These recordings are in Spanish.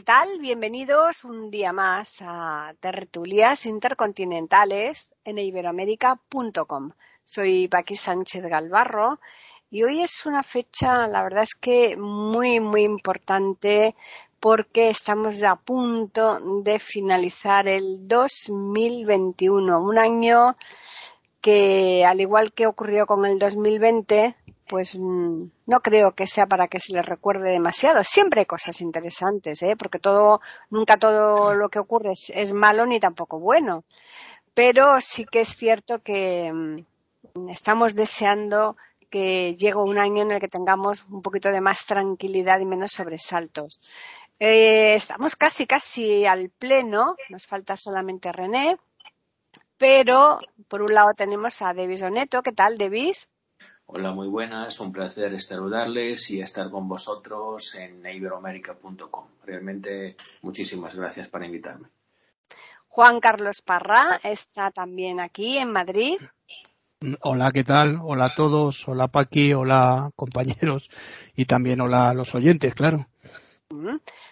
¿Qué tal? Bienvenidos un día más a Tertulias Intercontinentales en iberoamérica.com. Soy Paqui Sánchez Galvarro y hoy es una fecha, la verdad es que muy, muy importante porque estamos a punto de finalizar el 2021, un año que al igual que ocurrió con el 2020, pues mm, no creo que sea para que se le recuerde demasiado. Siempre hay cosas interesantes, ¿eh? porque todo, nunca todo lo que ocurre es, malo ni tampoco bueno. Pero sí que es cierto que mm, estamos deseando que llegue un año en el que tengamos un poquito de más tranquilidad y menos sobresaltos. Eh, estamos casi, casi al pleno, nos falta solamente René, pero por un lado tenemos a Devis Oneto. ¿Qué tal, Devis? Hola, muy buenas. Un placer saludarles y estar con vosotros en iberoamérica.com. Realmente muchísimas gracias por invitarme. Juan Carlos Parra está también aquí en Madrid. Hola, ¿qué tal? Hola a todos. Hola, Paqui. Hola, compañeros. Y también hola a los oyentes, claro.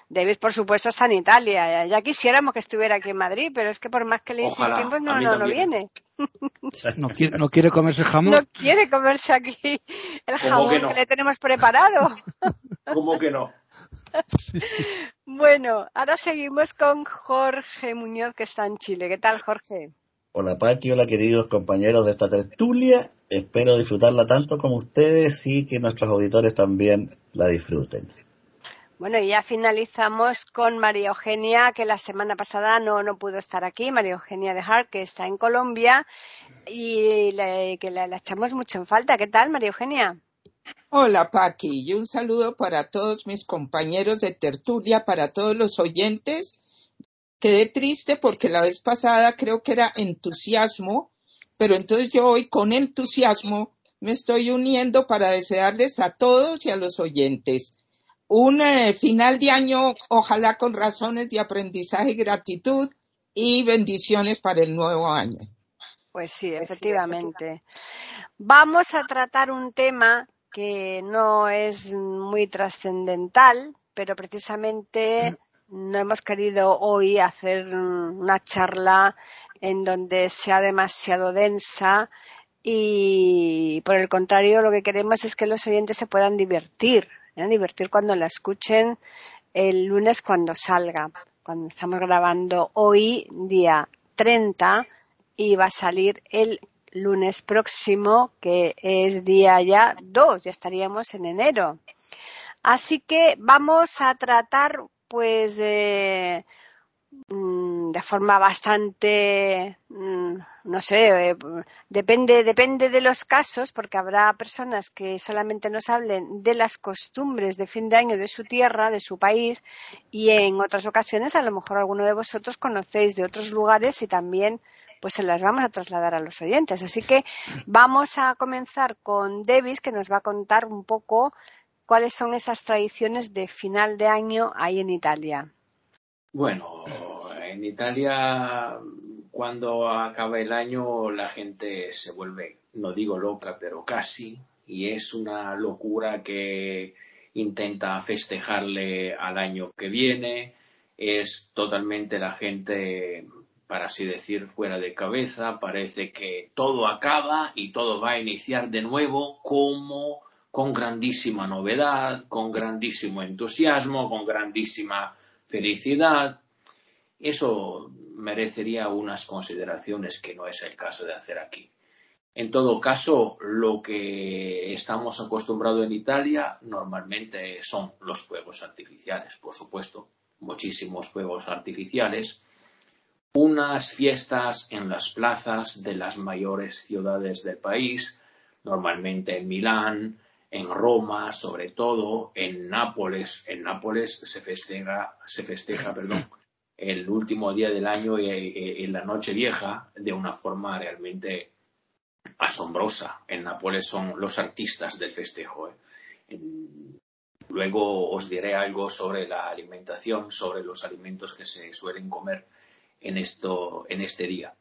David, por supuesto, está en Italia. Ya quisiéramos que estuviera aquí en Madrid, pero es que por más que le insistimos, no, no, no viene. No quiere, no quiere comerse el jamón. No quiere comerse aquí el jamón que, le tenemos preparado. ¿Cómo que no? Bueno, ahora seguimos con Jorge Muñoz, que está en Chile. ¿Qué tal, Jorge? Hola, Paqui. Hola, queridos compañeros de esta tertulia. Espero disfrutarla tanto como ustedes y que nuestros auditores también la disfruten. Bueno, y ya finalizamos con María Eugenia, que la semana pasada no, no pudo estar aquí, María Eugenia de Hart, que está en Colombia, y que la, echamos mucho en falta. ¿Qué tal, María Eugenia? Hola, Paqui, y un saludo para todos mis compañeros de tertulia, para todos los oyentes. Quedé triste porque la vez pasada creo que era entusiasmo, pero entonces yo hoy con entusiasmo me estoy uniendo para desearles a todos y a los oyentes un eh, final de año, ojalá con razones de aprendizaje y gratitud y bendiciones para el nuevo año. Pues sí, efectivamente. Vamos a tratar un tema que no es muy trascendental, pero precisamente no hemos querido hoy hacer una charla en donde sea demasiado densa y por el contrario lo que queremos es que los oyentes se puedan divertir divertir cuando la escuchen el lunes cuando salga, cuando estamos grabando hoy, día 30, y va a salir el lunes próximo, que es día ya 2, ya estaríamos en enero. Así que vamos a tratar, pues, eh, de forma bastante, mm, no sé, eh, depende, depende de los casos, porque habrá personas que solamente nos hablen de las costumbres de fin de año de su tierra, de su país, y en otras ocasiones a lo mejor alguno de vosotros conocéis de otros lugares y también pues se las vamos a trasladar a los oyentes. Así que vamos a comenzar con Davis, que nos va a contar un poco cuáles son esas tradiciones de final de año ahí en Italia. Bueno, en Italia cuando acaba el año la gente se vuelve, no digo loca, pero casi, y es una locura que intenta festejarle al año que viene, es totalmente la gente, para así decir, fuera de cabeza, parece que todo acaba y todo va a iniciar de nuevo como con grandísima novedad, con grandísimo entusiasmo, con grandísima felicidad, eso merecería unas consideraciones que no es el caso de hacer aquí. En todo caso, lo que estamos acostumbrados en Italia normalmente son los fuegos artificiales, por supuesto, muchísimos fuegos artificiales, unas fiestas en las plazas de las mayores ciudades del país, normalmente en Milán, en Roma, sobre todo, en Nápoles. En Nápoles se festeja, se festeja, perdón, el último día del año en la noche vieja de una forma realmente asombrosa. En Nápoles son los artistas del festejo. ¿eh? Luego os diré algo sobre la alimentación, sobre los alimentos que se suelen comer en, esto, en este día.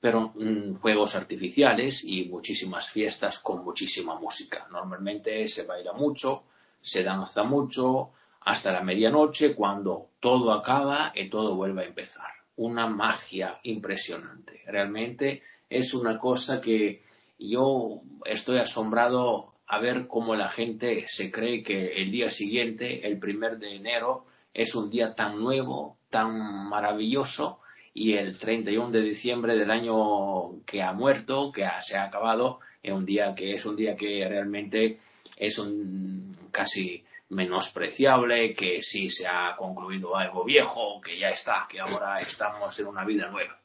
Pero mm, juegos artificiales y muchísimas fiestas con muchísima música. Normalmente se baila mucho, se danza mucho, hasta la medianoche cuando todo acaba y todo vuelve a empezar. Una magia impresionante. Realmente es una cosa que yo estoy asombrado a ver cómo la gente se cree que el día siguiente, el primer de enero, es un día tan nuevo, tan maravilloso, y el 31 de diciembre del año que ha muerto, que se ha acabado, es un día que es un día que realmente es un casi menospreciable, que sí se ha concluido algo viejo, que ya está, que ahora estamos en una vida nueva.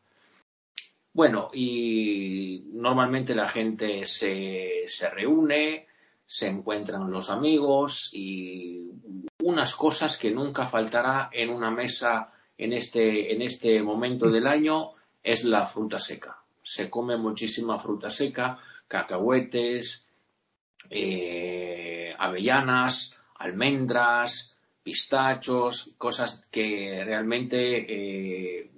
Bueno, y normalmente la gente se, se reúne, se encuentran los amigos y unas cosas que nunca faltará en una mesa en este, en este momento del año es la fruta seca. Se come muchísima fruta seca, cacahuetes, eh, avellanas, almendras, pistachos, cosas que realmente eh,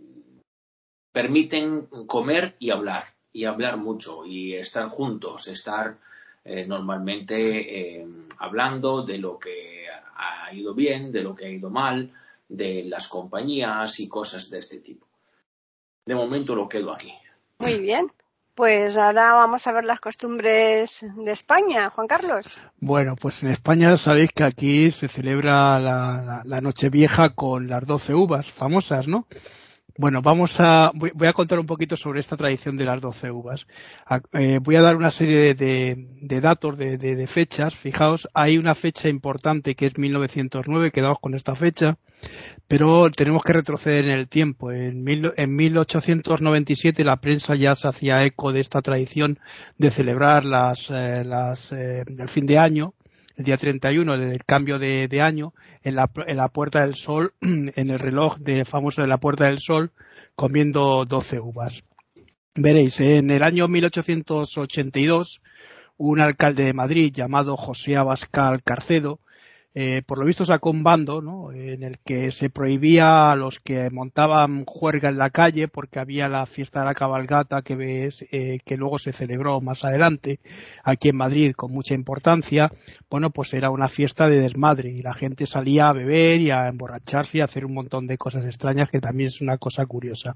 permiten comer y hablar, y hablar mucho, y estar juntos, estar eh, normalmente eh, hablando de lo que ha ido bien, de lo que ha ido mal, de las compañías y cosas de este tipo. De momento lo quedo aquí. Muy bien. Pues ahora vamos a ver las costumbres de España, Juan Carlos. Bueno, pues en España sabéis que aquí se celebra la, la, Nochevieja con las doce uvas famosas, ¿no? Bueno, vamos a, voy, a contar un poquito sobre esta tradición de las doce uvas. Eh, voy a dar una serie de, de, datos, de, de, fechas. Fijaos, hay una fecha importante que es 1909, quedamos con esta fecha pero tenemos que retroceder en el tiempo. En, en 1897 la prensa ya se hacía eco de esta tradición de celebrar las, eh, las, eh, el fin de año, el día 31 del cambio de, año, en la, en la, Puerta del Sol, en el reloj de, famoso de la Puerta del Sol, comiendo 12 uvas. Veréis, en el año 1882, un alcalde de Madrid llamado José Abascal Carcedo eh, por lo visto sacó un bando ¿no? en el que se prohibía a los que montaban juerga en la calle porque había la fiesta de la cabalgata que ves eh, que luego se celebró más adelante aquí en Madrid con mucha importancia. Bueno pues era una fiesta de desmadre y la gente salía a beber y a emborracharse y a hacer un montón de cosas extrañas que también es una cosa curiosa.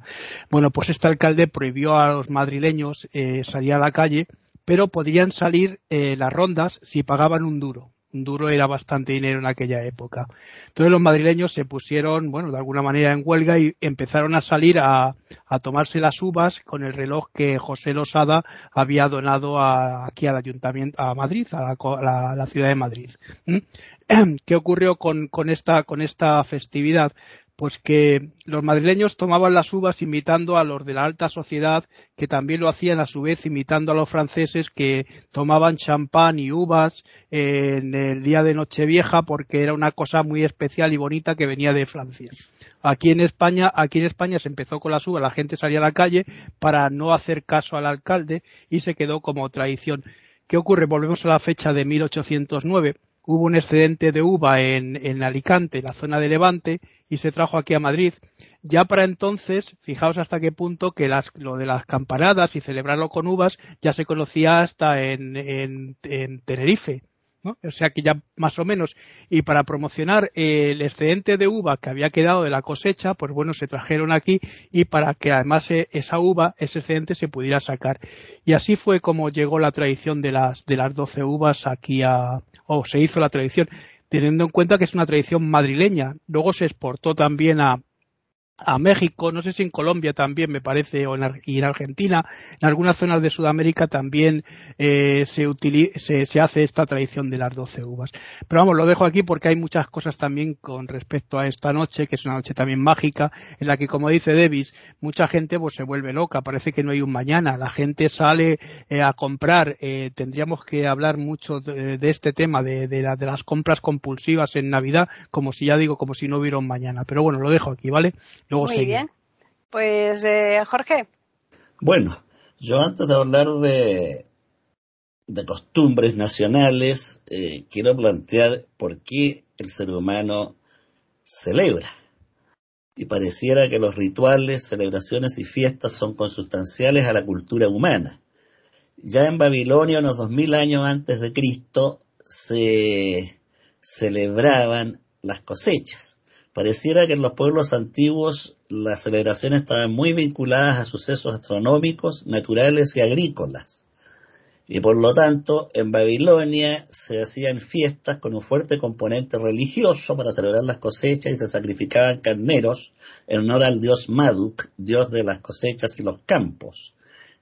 Bueno pues este alcalde prohibió a los madrileños eh, salir a la calle pero podían salir eh, las rondas si pagaban un duro duro era bastante dinero en aquella época. Entonces los madrileños se pusieron, bueno, de alguna manera en huelga y empezaron a salir a, a tomarse las uvas con el reloj que José Losada había donado aquí al ayuntamiento, a Madrid, a la, ciudad de Madrid. ¿Mm? ¿Qué ocurrió con, con, esta, con esta festividad? Pues que los madrileños tomaban las uvas imitando a los de la alta sociedad, que también lo hacían a su vez imitando a los franceses que tomaban champán y uvas en el día de Nochevieja porque era una cosa muy especial y bonita que venía de Francia. Aquí en España, aquí en España se empezó con las uvas, la gente salía a la calle para no hacer caso al alcalde y se quedó como tradición. ¿Qué ocurre? Volvemos a la fecha de 1809 hubo un excedente de uva en, en Alicante, la zona de Levante, y se trajo aquí a Madrid. Ya para entonces, fijaos hasta qué punto que las, lo de las campanadas y celebrarlo con uvas ya se conocía hasta en, en, en Tenerife. O sea que ya más o menos. Y para promocionar el excedente de uva que había quedado de la cosecha, pues bueno, se trajeron aquí y para que además e, esa uva, ese excedente se pudiera sacar. Y así fue como llegó la tradición de las, de las 12 uvas aquí a, o se hizo la tradición, teniendo en cuenta que es una tradición madrileña. Luego se exportó también a, a México, no sé si en Colombia también me parece, o en, y en Argentina, en algunas zonas de Sudamérica también eh, se, hace esta tradición de las doce uvas. Pero vamos, lo dejo aquí porque hay muchas cosas también con respecto a esta noche, que es una noche también mágica, en la que, como dice Davis, mucha gente pues se vuelve loca, parece que no hay un mañana, la gente sale eh, a comprar, eh, tendríamos que hablar mucho de, este tema, de, de las compras compulsivas en Navidad, como si ya digo, como si no hubiera un mañana. Pero bueno, lo dejo aquí, ¿vale? Luego Muy bien. Pues, eh, Jorge. Bueno, yo antes de hablar de, de costumbres nacionales, eh, quiero plantear por qué el ser humano celebra. Y pareciera que los rituales, celebraciones y fiestas son consustanciales a la cultura humana. Ya en Babilonia, unos dos mil años antes de Cristo, se celebraban las cosechas. Pareciera que en los pueblos antiguos las celebraciones estaban muy vinculadas a sucesos astronómicos, naturales y agrícolas. Y por lo tanto, en Babilonia se hacían fiestas con un fuerte componente religioso para celebrar las cosechas y se sacrificaban carneros en honor al dios Maduk, dios de las cosechas y los campos.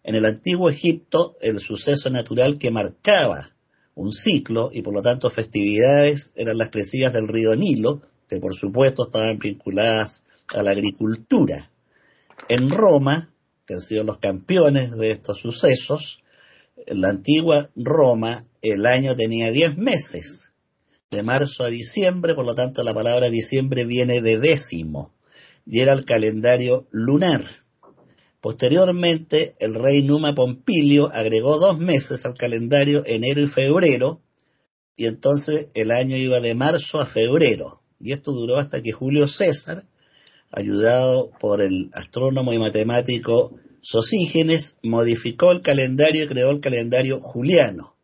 En el antiguo Egipto, el suceso natural que marcaba un ciclo y por lo tanto festividades eran las crecidas del río Nilo, que por supuesto estaban vinculadas a la agricultura. En Roma, que han sido los campeones de estos sucesos, en la antigua Roma el año tenía 10 meses, de marzo a diciembre, por lo tanto la palabra diciembre viene de décimo, y era el calendario lunar. Posteriormente, el rey Numa Pompilio agregó dos meses al calendario enero y febrero, y entonces el año iba de marzo a febrero. Y esto duró hasta que Julio César, ayudado por el astrónomo y matemático Sosígenes modificó el calendario y creó el calendario juliano.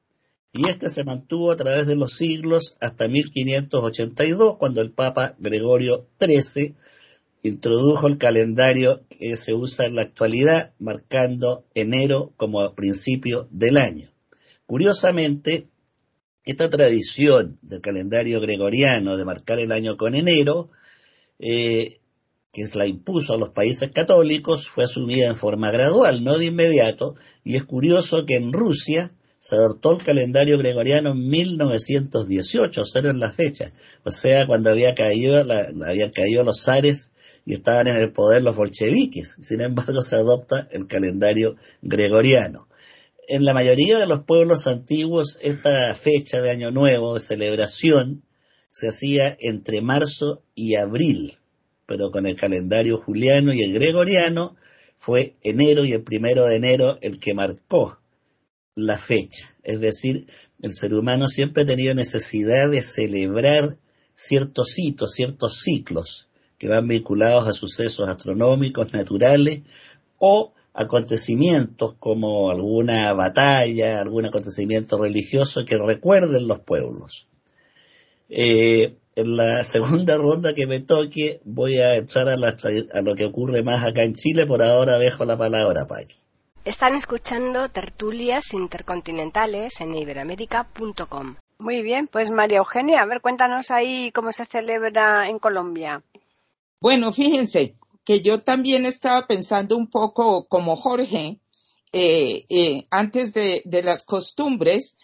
Y este se mantuvo a través de los siglos hasta 1582, cuando el Papa Gregorio XIII introdujo el calendario que se usa en la actualidad, marcando enero como principio del año. Curiosamente, esta tradición del calendario gregoriano de marcar el año con enero eh, que la impuso a los países católicos, fue asumida en forma gradual, no de inmediato, y es curioso que en Rusia se adoptó el calendario gregoriano en 1918, cero en la fecha, o sea, cuando había caído, la, habían caído los zares y estaban en el poder los bolcheviques. Sin embargo, se adopta el calendario gregoriano. En la mayoría de los pueblos antiguos, esta fecha de Año Nuevo, de celebración, se hacía entre marzo y abril pero con el calendario juliano y el gregoriano fue enero y el primero de enero el que marcó la fecha. Es decir, el ser humano siempre ha tenido necesidad de celebrar ciertos hitos, ciertos ciclos que van vinculados a sucesos astronómicos, naturales o acontecimientos como alguna batalla, algún acontecimiento religioso que recuerden los pueblos. Eh, en la segunda ronda que me toque voy a echar a, a, lo que ocurre más acá en Chile. Por ahora dejo la palabra, Paqui. Están escuchando tertulias intercontinentales en iberamérica.com. Muy bien, pues María Eugenia, a ver, cuéntanos ahí cómo se celebra en Colombia. Bueno, fíjense que yo también estaba pensando un poco como Jorge, eh, eh, antes de, las costumbres,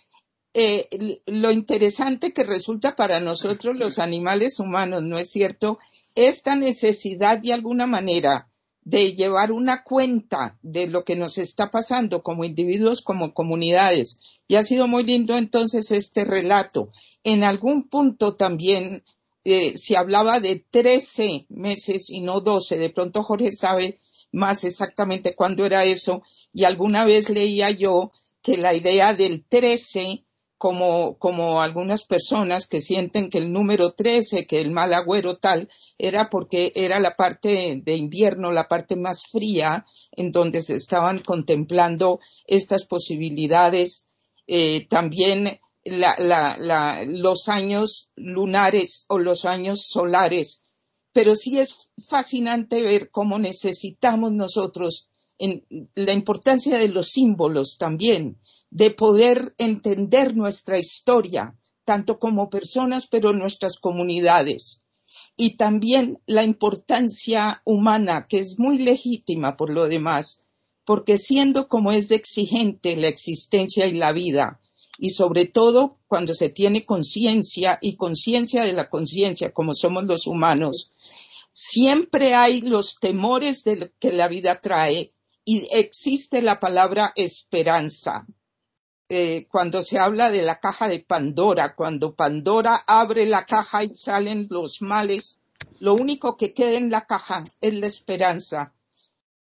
eh, lo interesante que resulta para nosotros los animales humanos, ¿no es cierto? Esta necesidad de alguna manera de llevar una cuenta de lo que nos está pasando como individuos, como comunidades. Y ha sido muy lindo entonces este relato. En algún punto también eh, se hablaba de 13 meses y no 12. De pronto Jorge sabe más exactamente cuándo era eso. Y alguna vez leía yo que la idea del 13 como, como algunas personas que sienten que el número 13, que el mal agüero tal, era porque era la parte de invierno, la parte más fría, en donde se estaban contemplando estas posibilidades. Eh, también la, la, la, los años lunares o los años solares. Pero sí es fascinante ver cómo necesitamos nosotros en la importancia de los símbolos también de poder entender nuestra historia, tanto como personas, pero nuestras comunidades. Y también la importancia humana, que es muy legítima por lo demás, porque siendo como es exigente la existencia y la vida, y sobre todo cuando se tiene conciencia y conciencia de la conciencia, como somos los humanos, siempre hay los temores de que la vida trae y existe la palabra esperanza. Eh, cuando se habla de la caja de Pandora, cuando Pandora abre la caja y salen los males Lo único que queda en la caja es la esperanza.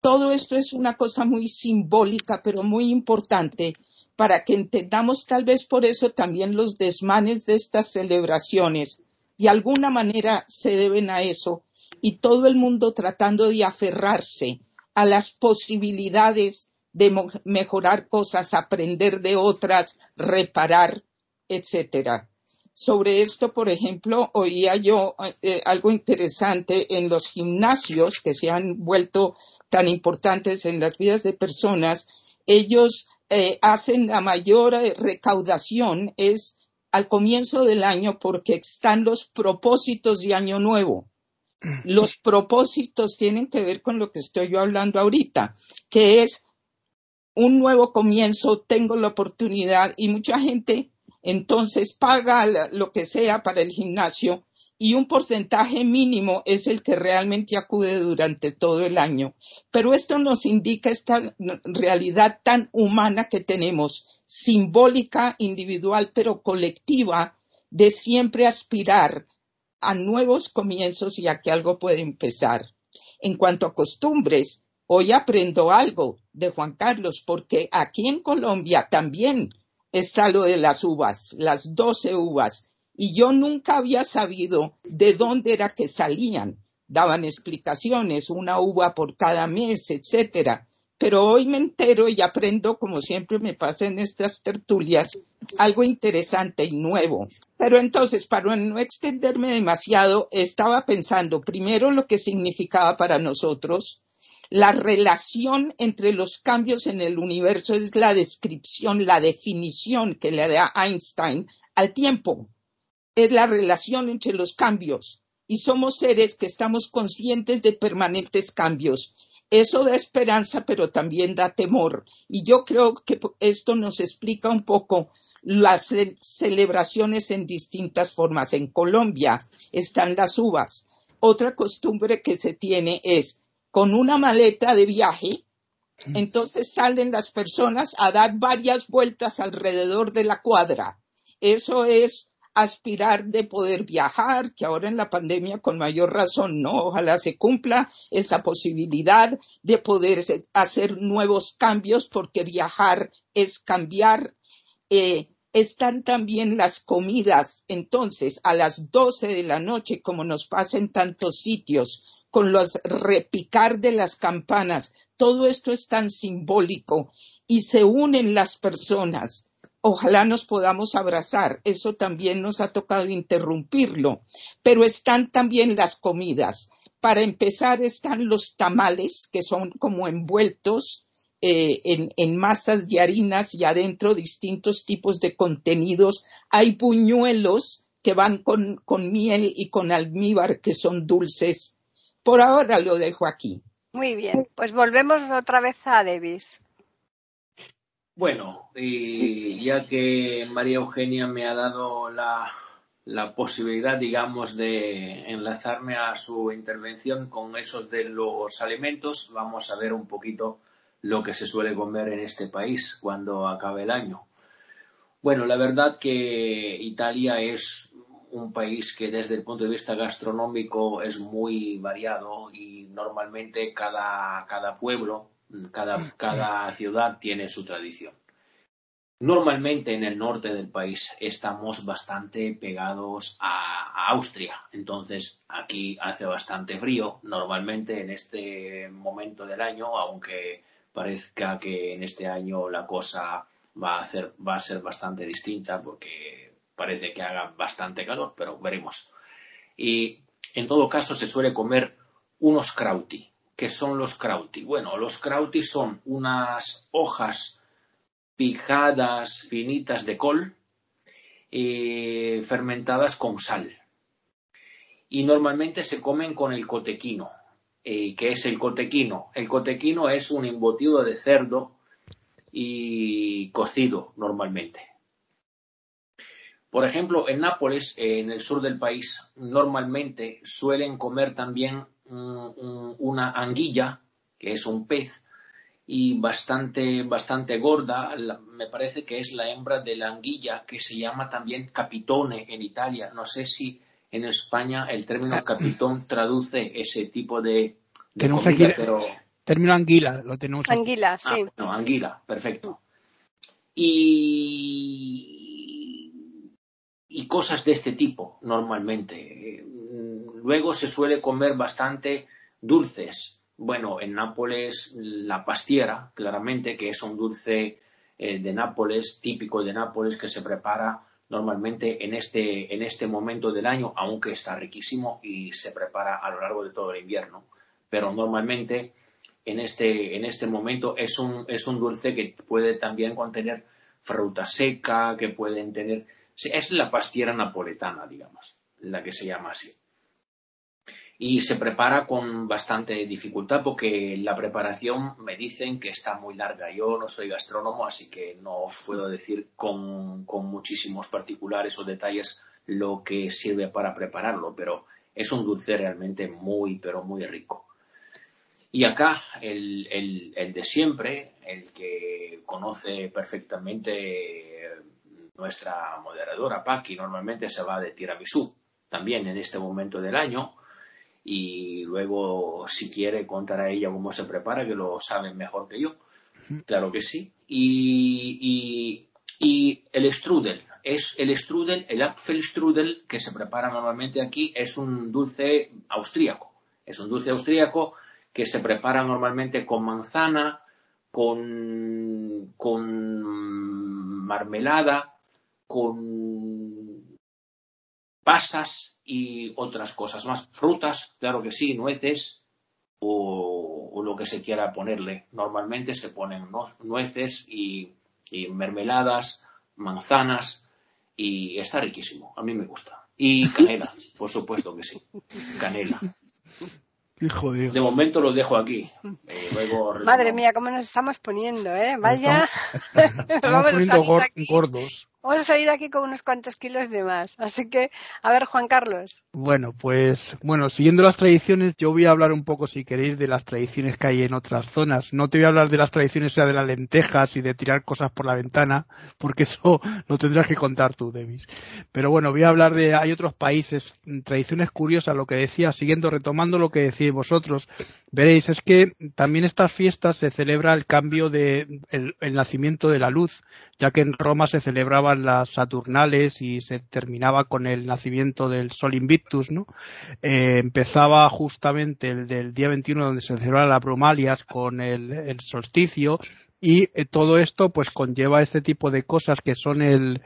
Todo esto es una cosa muy simbólica, pero muy importante para que entendamos tal vez por eso también los desmanes de estas celebraciones. De alguna manera se deben a eso y todo el mundo tratando de aferrarse a las posibilidades de mejorar cosas, aprender de otras, reparar, etcétera. Sobre esto, por ejemplo, oía yo eh, algo interesante en los gimnasios que se han vuelto tan importantes en las vidas de personas. Ellos eh, hacen la mayor eh, recaudación es al comienzo del año porque están los propósitos de año nuevo. Los propósitos tienen que ver con lo que estoy yo hablando ahorita, que es un nuevo comienzo, tengo la oportunidad y mucha gente entonces paga lo que sea para el gimnasio y un porcentaje mínimo es el que realmente acude durante todo el año. Pero esto nos indica esta realidad tan humana que tenemos, simbólica, individual, pero colectiva, de siempre aspirar a nuevos comienzos y a que algo puede empezar. En cuanto a costumbres, hoy aprendo algo de Juan Carlos, porque aquí en Colombia también está lo de las uvas, las doce uvas, y yo nunca había sabido de dónde era que salían. Daban explicaciones, una uva por cada mes, etcétera. Pero hoy me entero y aprendo, como siempre me pasa en estas tertulias, algo interesante y nuevo. Pero entonces, para no extenderme demasiado, estaba pensando primero lo que significaba para nosotros. La relación entre los cambios en el universo es la descripción, la definición que le da Einstein al tiempo es la relación entre los cambios y somos seres que estamos conscientes de permanentes cambios. Eso da esperanza, pero también da temor. Y yo creo que esto nos explica un poco las celebraciones en distintas formas. En Colombia están las uvas. Otra costumbre que se tiene es con una maleta de viaje, entonces salen las personas a dar varias vueltas alrededor de la cuadra. Eso es aspirar de poder viajar, que ahora en la pandemia con mayor razón no, ojalá se cumpla esa posibilidad de poder hacer nuevos cambios porque viajar es cambiar. Eh, están también las comidas, entonces a las 12 de la noche, como nos pasa en tantos sitios, con los repicar de las campanas, todo esto es tan simbólico y se unen las personas ojalá nos podamos abrazar. Eso también nos ha tocado interrumpirlo. Pero están también las comidas. Para empezar están los tamales, que son como envueltos eh, en, masas de harinas y adentro distintos tipos de contenidos. Hay puñuelos que van con, con miel y con almíbar, que son dulces. Por ahora lo dejo aquí. Muy bien, pues volvemos otra vez a Davis. Bueno, y ya que María Eugenia me ha dado la, posibilidad, digamos, de enlazarme a su intervención con esos de los alimentos, vamos a ver un poquito lo que se suele comer en este país cuando acabe el año. Bueno, la verdad que Italia es un país que desde el punto de vista gastronómico es muy variado y normalmente cada, cada pueblo cada, ciudad tiene su tradición. Normalmente en el norte del país estamos bastante pegados a, Austria, entonces aquí hace bastante frío normalmente en este momento del año, aunque parezca que en este año la cosa va a, va a ser bastante distinta porque parece que haga bastante calor, pero veremos. Y en todo caso se suele comer unos krauti. ¿Qué son los krauti? Bueno, los krauti son unas hojas picadas finitas de col eh, fermentadas con sal. Y normalmente se comen con el cotequino. Eh, ¿Qué es el cotequino? El cotequino es un embutido de cerdo y cocido normalmente. Por ejemplo, en Nápoles, en el sur del país, normalmente suelen comer también una anguilla, que es un pez, y bastante, bastante gorda. me parece que es la hembra de la anguilla, que se llama también capitone en Italia. No sé si en España el término capitón traduce ese tipo de, de Tenemos comida, aquí- pero Término anguila, lo tenemos aquí. Anguila, sí. Ah, no, anguila, perfecto. Y, y cosas de este tipo, normalmente. Luego se suele comer bastante dulces. Bueno, en Nápoles la pastiera, claramente, que es un dulce eh, de Nápoles, típico de Nápoles, que se prepara normalmente en este, en este momento del año, aunque está riquísimo y se prepara a lo largo de todo el invierno. Pero normalmente en este, en este momento es un, es un dulce que puede también contener fruta seca, que pueden tener. Es la pastiera napoletana, digamos, la que se llama así. Y se prepara con bastante dificultad porque la preparación me dicen que está muy larga. Yo no soy gastrónomo, así que no os puedo decir con, con muchísimos particulares o detalles lo que sirve para prepararlo, pero es un dulce realmente muy, pero muy rico. Y acá el, el, de siempre, el que conoce perfectamente nuestra moderadora Paqui, normalmente se va de tiramisú, también en este momento del año, y luego si quiere contar a ella cómo se prepara, que lo sabe mejor que yo, claro que sí. Y, y, y el strudel, es el strudel, el Apfelstrudel que se prepara normalmente aquí, es un dulce austríaco, es un dulce austríaco que se prepara normalmente con manzana, con, con marmelada, con pasas y otras cosas más. Frutas, claro que sí, nueces o, o lo que se quiera ponerle. Normalmente se ponen nueces y, y mermeladas, manzanas y está riquísimo. A mí me gusta. Y canela, por supuesto que sí. Canela. Hijo de Dios. De momento lo dejo aquí. Eh, luego Madre mía, cómo nos estamos poniendo, ¿eh? Vaya. Estamos Vamos a poniendo salir gor- aquí. gordos. Vamos a salir aquí con unos cuantos kilos de más. Así que, a ver, Juan Carlos. Bueno, pues, bueno, siguiendo las tradiciones, yo voy a hablar un poco, si queréis, de las tradiciones que hay en otras zonas. No te voy a hablar de las tradiciones ya de las lentejas y de tirar cosas por la ventana, porque eso lo tendrás que contar tú, Davis. Pero bueno, voy a hablar de, hay otros países, mm, tradiciones curiosas, lo que decía, siguiendo, retomando lo que decís vosotros, veréis, es que también estas fiestas se celebra el cambio de, el, nacimiento de la luz, ya que en Roma se las Saturnales y se terminaba con el nacimiento del Sol Invictus, ¿no? Eh, empezaba justamente el del día 21 donde se celebraba la Bromalias con el, el solsticio y eh, todo esto pues conlleva este tipo de cosas que son el,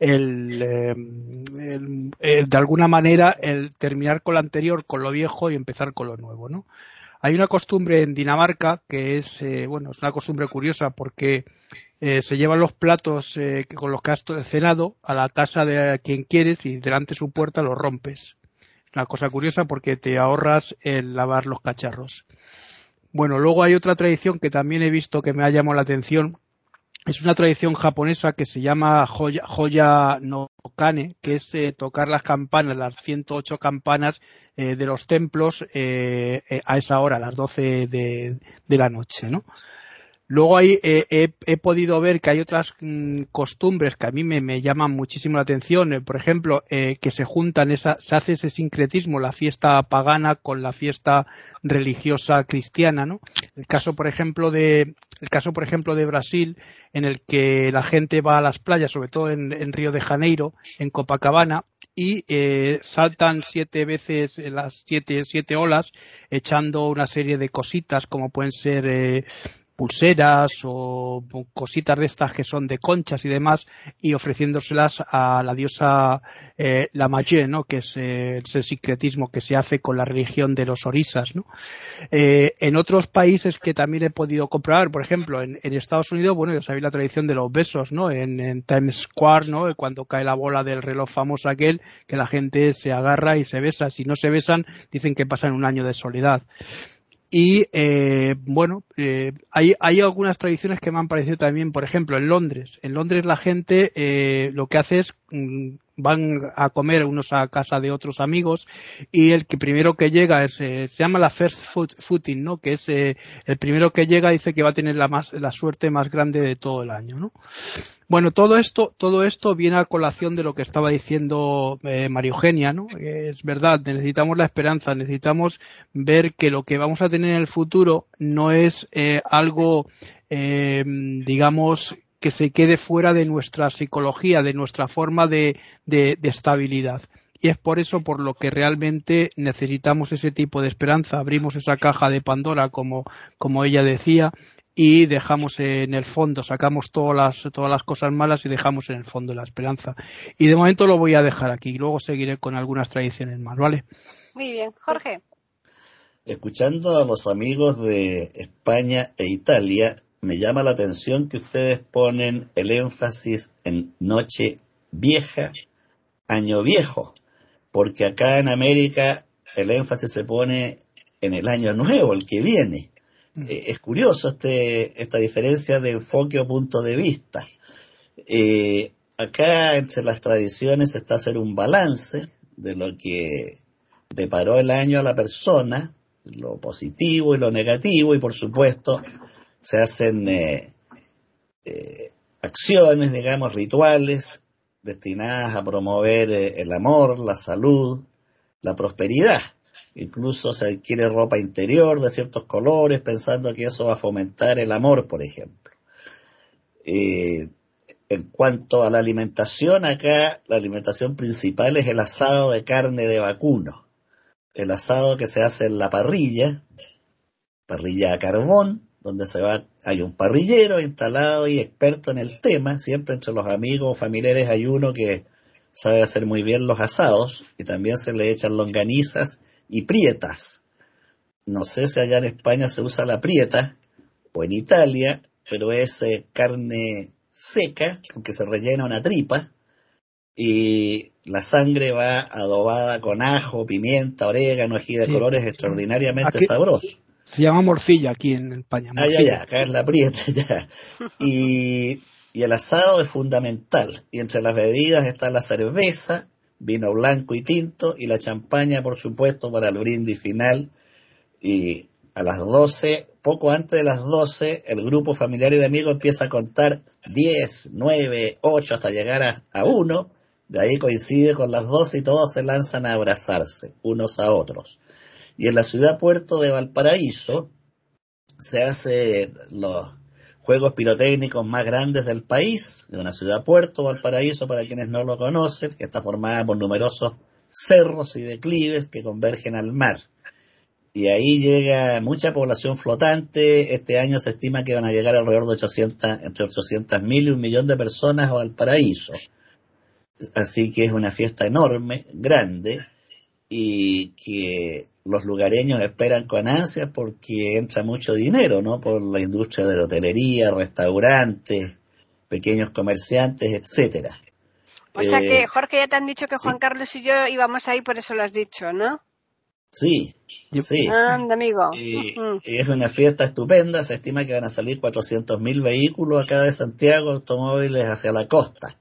eh, el- el- de alguna manera el terminar con lo anterior, con lo viejo y empezar con lo nuevo, ¿no? Hay una costumbre en Dinamarca que es, eh, bueno, es una costumbre curiosa porque eh, se llevan los platos eh, con los que has cenado a la casa de quien quieres y delante de su puerta los rompes. Es una cosa curiosa porque te ahorras el lavar los cacharros. Bueno, luego hay otra tradición que también he visto que me ha llamado la atención. Es una tradición japonesa que se llama Hoya, Hoya no Kane, que es eh, tocar las campanas, las 108 campanas de los templos eh, a esa hora, a las 12 de, de la noche, ¿no? Luego hay, eh, he, podido ver que hay otras mm, costumbres que a mí me, llaman muchísimo la atención. Eh, por ejemplo, eh, que se juntan, esa, se hace ese sincretismo, la fiesta pagana con la fiesta religiosa cristiana, ¿no? El caso, por ejemplo, de, el caso, por ejemplo, de Brasil, en el que la gente va a las playas, sobre todo en, Río de Janeiro, en Copacabana, y eh, saltan siete veces las siete, siete olas, echando una serie de cositas como pueden ser pulseras o cositas de estas que son de conchas y demás y ofreciéndoselas a la diosa eh, la Maye, ¿no? que es, eh, es el secretismo que se hace con la religión de los orisas. ¿no? Eh, en otros países que también he podido comprobar, por ejemplo, en, en Estados Unidos, bueno, ya sabéis la tradición de los besos, ¿no? En, en Times Square, ¿no? Cuando cae la bola del reloj famoso aquel, que la gente se agarra y se besa. Si no se besan, dicen que pasan un año de soledad. Y eh, bueno, eh, hay, hay algunas tradiciones que me han parecido también, por ejemplo, en Londres. En Londres la gente eh, lo que hace es mm, van a comer unos a casa de otros amigos y el que primero que llega es, eh, se llama la first footing, ¿no? Que es eh, el primero que llega dice que va a tener la más, la suerte más grande de todo el año, ¿no? Bueno, todo esto, todo esto viene a colación de lo que estaba diciendo eh, María Eugenia, ¿no? Es verdad, necesitamos la esperanza, necesitamos ver que lo que vamos a tener en el futuro no es algo, digamos, que se quede fuera de nuestra psicología, de nuestra forma de, de, estabilidad. Y es por eso por lo que realmente necesitamos ese tipo de esperanza. Abrimos esa caja de Pandora, como, como ella decía, y dejamos en el fondo, sacamos todas las, todas las cosas malas y dejamos en el fondo la esperanza. Y de momento lo voy a dejar aquí y luego seguiré con algunas tradiciones más, ¿vale? Muy bien, Jorge. Escuchando a los amigos de España e Italia, me llama la atención que ustedes ponen el énfasis en noche vieja, año viejo, porque acá en América el énfasis se pone en el año nuevo, el que viene. Mm. Eh, es curioso este, esta diferencia de enfoque o punto de vista. Eh, acá entre las tradiciones está hacer un balance de lo que deparó el año a la persona, lo positivo y lo negativo, y por supuesto se hacen eh, eh, acciones, digamos, rituales destinadas a promover eh, el amor, la salud, la prosperidad. Incluso se adquiere ropa interior de ciertos colores pensando que eso va a fomentar el amor, por ejemplo. en cuanto a la alimentación, acá la alimentación principal es el asado de carne de vacuno. El asado que se hace en la parrilla, parrilla a carbón, donde se va, hay un parrillero instalado y experto en el tema, siempre entre los amigos o familiares hay uno que sabe hacer muy bien los asados y también se le echan longanizas y prietas. No sé si allá en España se usa la prieta o en Italia, pero es eh, carne seca, aunque se rellena una tripa y la sangre va adobada con ajo, pimienta, orégano, ají de colores extraordinariamente sabroso. Se llama morcilla aquí en España. Ah, ya, ya, la prieta, ya. Y, y el asado es fundamental. Y entre las bebidas está la cerveza, vino blanco y tinto, y la champaña, por supuesto, para el brindis final. Y a las 12, poco antes de las 12, el grupo familiar y de amigos empieza a contar 10, 9, 8 hasta llegar a, a 1. De ahí coincide con las 12 y todos se lanzan a abrazarse unos a otros. Y en la ciudad puerto de Valparaíso se hace los juegos pirotécnicos más grandes del país, de una ciudad puerto, Valparaíso, para quienes no lo conocen, que está formada por numerosos cerros y declives que convergen al mar. Y ahí llega mucha población flotante. Este año se estima que van a llegar alrededor de 800, entre 800 mil y un millón de personas a Valparaíso. Así que es una fiesta enorme, grande, y que los lugareños esperan con ansia porque entra mucho dinero, ¿no? Por la industria de la hotelería, restaurantes, pequeños comerciantes, etcétera. O sea que, eh, Jorge, ya te han dicho que Juan Carlos y yo íbamos ahí, por eso lo has dicho, ¿no? Sí, sí. Anda, amigo. Y, es una fiesta estupenda, se estima que van a salir 400.000 vehículos acá de Santiago, automóviles hacia la costa.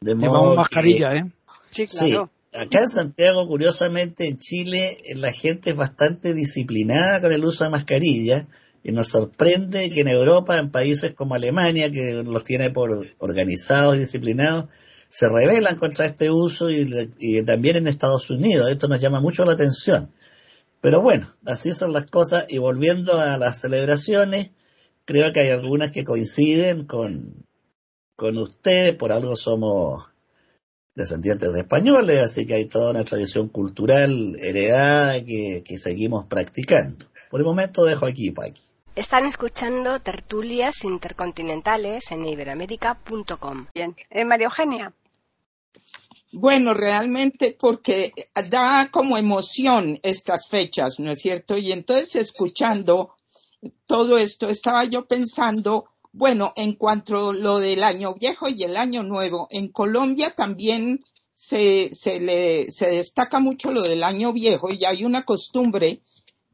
De modo mascarilla, ¿eh? Sí, claro. Acá en Santiago, curiosamente, en Chile, la gente es bastante disciplinada con el uso de mascarilla y nos sorprende que en Europa, en países como Alemania, que los tiene por organizados y disciplinados, se rebelan contra este uso y, también en Estados Unidos. Esto nos llama mucho la atención. Pero bueno, así son las cosas y volviendo a las celebraciones, creo que hay algunas que coinciden con, con ustedes, por algo somos descendientes de españoles, así que hay toda una tradición cultural heredada que, seguimos practicando. Por el momento dejo aquí, Paqui. Están escuchando tertulias intercontinentales en iberamérica.com. Bien, eh, María Eugenia. Bueno, realmente porque da como emoción estas fechas, ¿no es cierto? Y entonces escuchando todo esto, estaba yo pensando bueno, en cuanto a lo del año viejo y el año nuevo, en Colombia también se, se, le, se destaca mucho lo del año viejo y hay una costumbre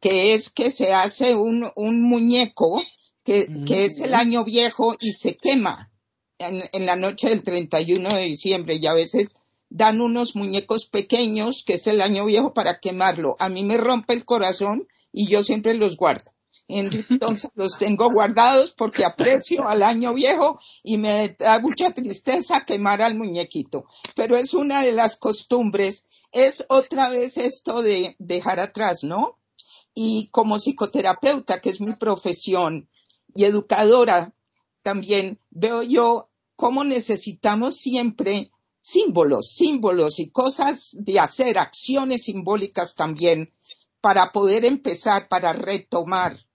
que es que se hace un, un muñeco que, que, es el año viejo y se quema en, en, la noche del 31 de diciembre y a veces dan unos muñecos pequeños, que es el año viejo, para quemarlo. A mí me rompe el corazón y yo siempre los guardo. Entonces los tengo guardados porque aprecio al año viejo y me da mucha tristeza quemar al muñequito. Pero es una de las costumbres. Es otra vez esto de dejar atrás, ¿no? Y como psicoterapeuta, que es mi profesión, y educadora, también veo yo cómo necesitamos siempre símbolos, símbolos y cosas de hacer, acciones simbólicas también para poder empezar, para retomar.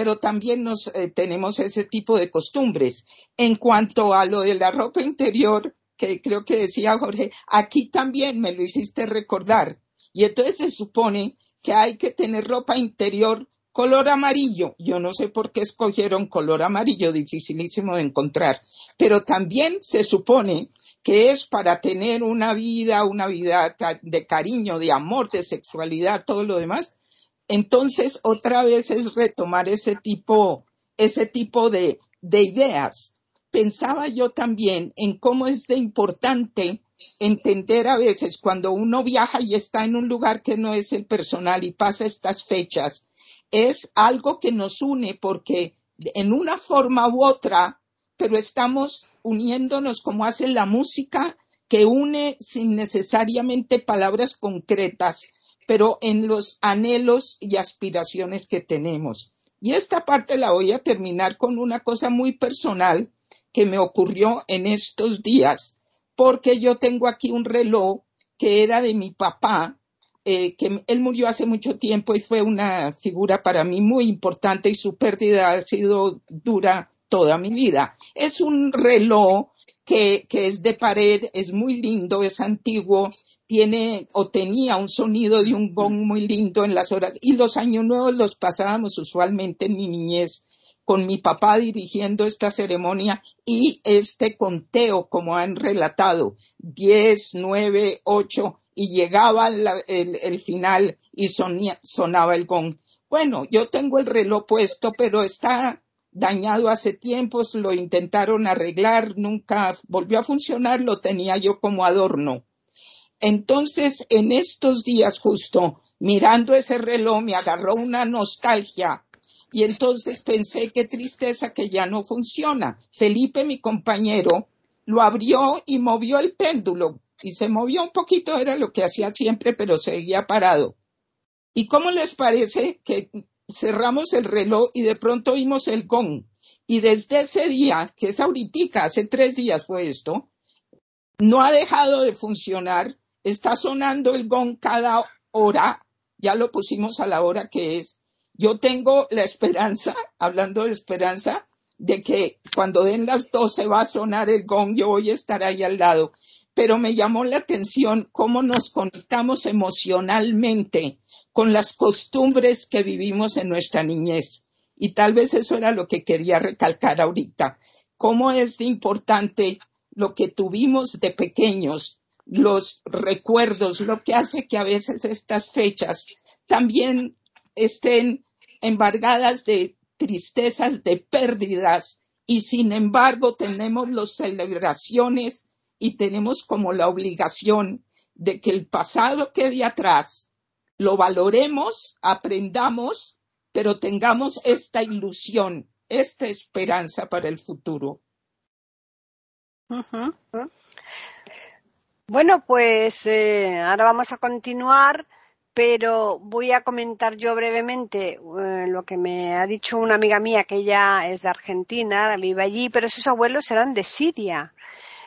Pero también nos, eh, tenemos ese tipo de costumbres. En cuanto a lo de la ropa interior, que creo que decía Jorge, aquí también me lo hiciste recordar. Y entonces se supone que hay que tener ropa interior color amarillo. Yo no sé por qué escogieron color amarillo, dificilísimo de encontrar. Pero también se supone que es para tener una vida, una vida de cariño, de amor, de sexualidad, todo lo demás. Entonces, otra vez es retomar ese tipo, ese tipo de, de ideas. Pensaba yo también en cómo es de importante entender a veces cuando uno viaja y está en un lugar que no es el personal y pasa estas fechas, es algo que nos une porque en una forma u otra, pero estamos uniéndonos como hace la música, que une sin necesariamente palabras concretas, pero en los anhelos y aspiraciones que tenemos. Y esta parte la voy a terminar con una cosa muy personal que me ocurrió en estos días, porque yo tengo aquí un reloj que era de mi papá, eh, que él murió hace mucho tiempo y fue una figura para mí muy importante y su pérdida ha sido dura toda mi vida. Es un reloj que, que es de pared, es muy lindo, es antiguo, tiene o tenía un sonido de un gong muy lindo en las horas y los años nuevos los pasábamos usualmente en mi niñez con mi papá dirigiendo esta ceremonia y este conteo, como han relatado, diez, nueve, ocho, y llegaba el, final y sonaba el gong. Bueno, yo tengo el reloj puesto, pero está dañado hace tiempos, lo intentaron arreglar, nunca volvió a funcionar, lo tenía yo como adorno. Entonces, en estos días justo, mirando ese reloj, me agarró una nostalgia y entonces pensé, qué tristeza que ya no funciona. Felipe, mi compañero, lo abrió y movió el péndulo y se movió un poquito, era lo que hacía siempre, pero seguía parado. ¿Y cómo les parece que cerramos el reloj y de pronto oímos el gong. Y desde ese día, que es ahorita, hace tres días fue esto, no ha dejado de funcionar, está sonando el gong cada hora, ya lo pusimos a la hora que es. Yo tengo la esperanza, hablando de esperanza, de que cuando den las doce va a sonar el gong, yo voy a estar ahí al lado. Pero me llamó la atención cómo nos conectamos emocionalmente con las costumbres que vivimos en nuestra niñez. Y tal vez eso era lo que quería recalcar ahorita. Cómo es importante lo que tuvimos de pequeños, los recuerdos, lo que hace que a veces estas fechas también estén embargadas de tristezas, de pérdidas, y sin embargo tenemos las celebraciones y tenemos como la obligación de que el pasado quede atrás lo valoremos, aprendamos, pero tengamos esta ilusión, esta esperanza para el futuro. Bueno, pues eh, ahora vamos a continuar, pero voy a comentar yo brevemente eh, lo que me ha dicho una amiga mía, que ella es de Argentina, vive allí, pero sus abuelos eran de Siria.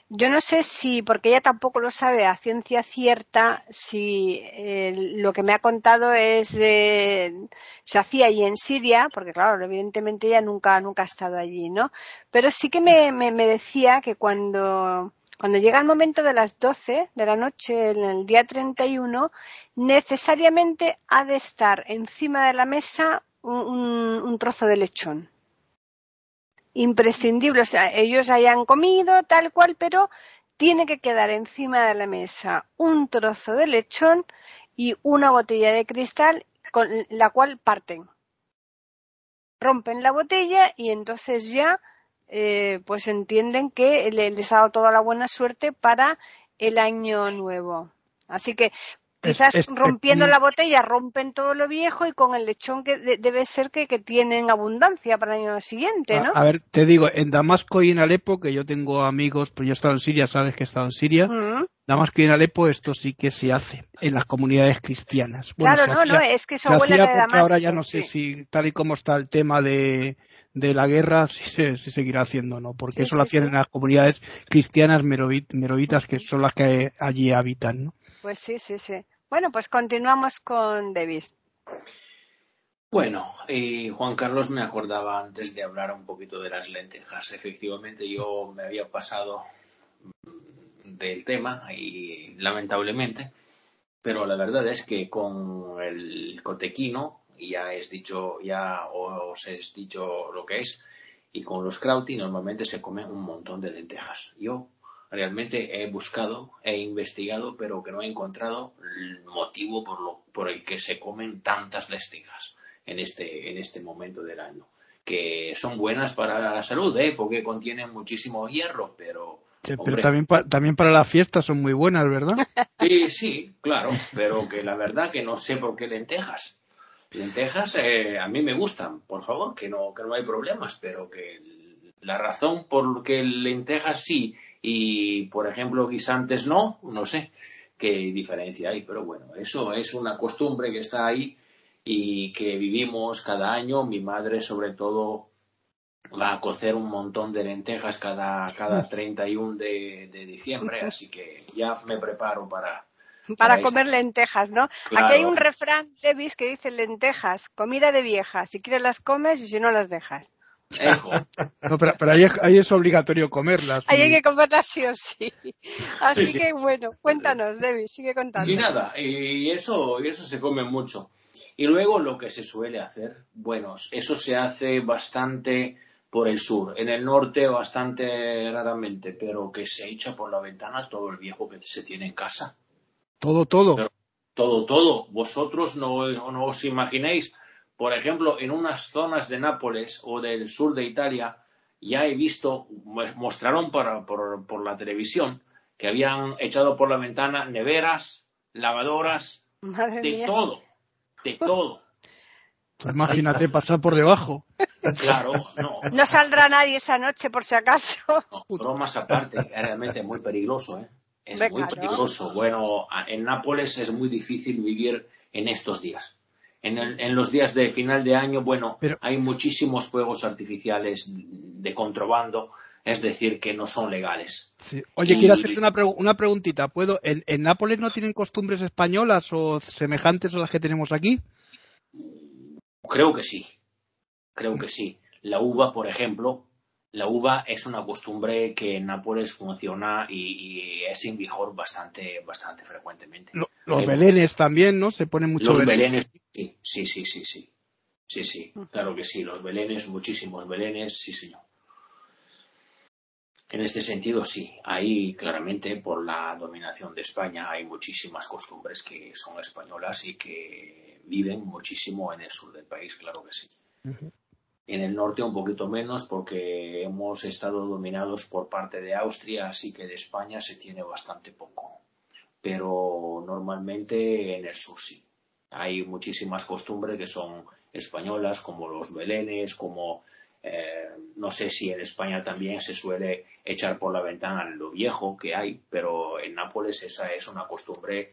Yo no sé si, porque ella tampoco lo sabe a ciencia cierta, si eh, lo que me ha contado es se hacía allí en Siria, porque claro, evidentemente ella nunca, nunca ha estado allí, ¿no? Pero sí que me, me, decía que cuando, cuando llega el momento de las 12 de la noche, en el día 31, necesariamente ha de estar encima de la mesa un trozo de lechón imprescindible. O sea, ellos hayan comido tal cual, pero tiene que quedar encima de la mesa un trozo de lechón y una botella de cristal con la cual parten. Rompen la botella y entonces ya eh, pues entienden que les ha dado toda la buena suerte para el año nuevo. Así que quizás rompiendo la botella rompen todo lo viejo y con el lechón que debe ser que, tienen abundancia para el año siguiente, ¿no? A, ver, te digo, en Damasco y en Alepo, que yo tengo amigos, pues yo he estado en Siria, sabes que he estado en Siria, mm. Damasco y en Alepo esto sí que se hace en las comunidades cristianas. claro, no, no, es que eso huele de Damasco. Ahora ya no sé si, tal y como está el tema de, de la guerra, si se seguirá haciendo no, porque eso lo hacían en las comunidades cristianas merovitas, que son las que allí habitan, ¿no? Pues sí, sí, sí. Bueno, pues continuamos con Davis. Bueno, y Juan Carlos me acordaba antes de hablar un poquito de las lentejas. Efectivamente, yo me había pasado del tema y lamentablemente, pero la verdad es que con el cotequino ya es dicho, ya os he dicho lo que es, y con los krauti normalmente se come un montón de lentejas. Yo realmente he buscado, he investigado, pero que no he encontrado el motivo por, lo, por el que se comen tantas lentejas en este, en este momento del año. Que son buenas para la salud, ¿eh? porque contienen muchísimo hierro, pero. pero también, también para la fiesta son muy buenas, ¿verdad? Sí, sí, claro, pero que la verdad que no sé por qué lentejas. Lentejas eh, a mí me gustan, por favor, que no, que no hay problemas, pero que la razón por que lentejas sí y, por ejemplo, guisantes no, no sé qué diferencia hay, pero bueno, eso es una costumbre que está ahí y que vivimos cada año. Mi madre, sobre todo, va a cocer un montón de lentejas cada, cada 31 de, de diciembre, así que ya me preparo para, para, comer lentejas, ¿no? Aquí hay un refrán, Davis, que dice lentejas, comida de vieja. Si quieres las comes y si no las dejas. No, pero, ahí, es obligatorio comerlas. Ahí hay que comerlas sí o sí. Así que bueno, cuéntanos, Debbie, sigue contando. Y nada, y eso, y eso se come mucho. Y luego lo que se suele hacer, bueno, eso se hace bastante por el sur, en el norte bastante raramente, pero que se echa por la ventana todo el viejo que se tiene en casa. Todo, todo. todo, todo. Vosotros no, no os imaginéis por ejemplo, en unas zonas de Nápoles o del sur de Italia, ya he visto, mostraron por, la televisión, que habían echado por la ventana neveras, lavadoras, de todo, de todo. Imagínate pasar por debajo. Claro, no. No saldrá nadie esa noche por si acaso. No, bromas aparte, es realmente muy peligroso, ¿eh? Es muy peligroso. Bueno, en Nápoles es muy difícil vivir en estos días en, los días de final de año, bueno, hay muchísimos fuegos artificiales de contrabando, es decir, que no son legales. Oye, quiero hacerte una, una preguntita. ¿Puedo? ¿En, Nápoles no tienen costumbres españolas o semejantes a las que tenemos aquí? Creo que sí. Creo que sí. La uva, por ejemplo, la uva es una costumbre que en Nápoles funciona y, es en vigor bastante, bastante frecuentemente. los belenes también, ¿no? Se ponen mucho Los belenes, sí, sí, sí, sí, sí. Sí, sí, claro que sí. Los belenes, muchísimos belenes, sí, señor. En este sentido, sí. Ahí, claramente, por la dominación de España, hay muchísimas costumbres que son españolas y que viven muchísimo en el sur del país, claro que sí. En el norte un poquito menos porque hemos estado dominados por parte de Austria, así que de España se tiene bastante poco. Pero normalmente en el sur sí. Hay muchísimas costumbres que son españolas, como los belenes, como eh, no sé si en España también se suele echar por la ventana lo viejo que hay, pero en Nápoles esa es una costumbre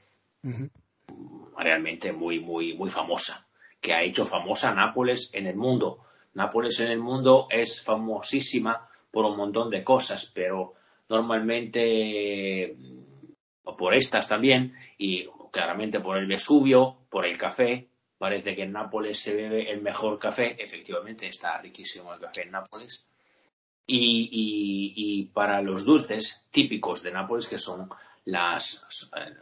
realmente muy, muy, muy famosa, que ha hecho famosa Nápoles en el mundo. Nápoles en el mundo es famosísima por un montón de cosas, pero normalmente o por estas también y claramente por el Vesubio, por el café. Parece que en Nápoles se bebe el mejor café. Efectivamente, está riquísimo el café en Nápoles. Y, para los dulces típicos de Nápoles, que son las,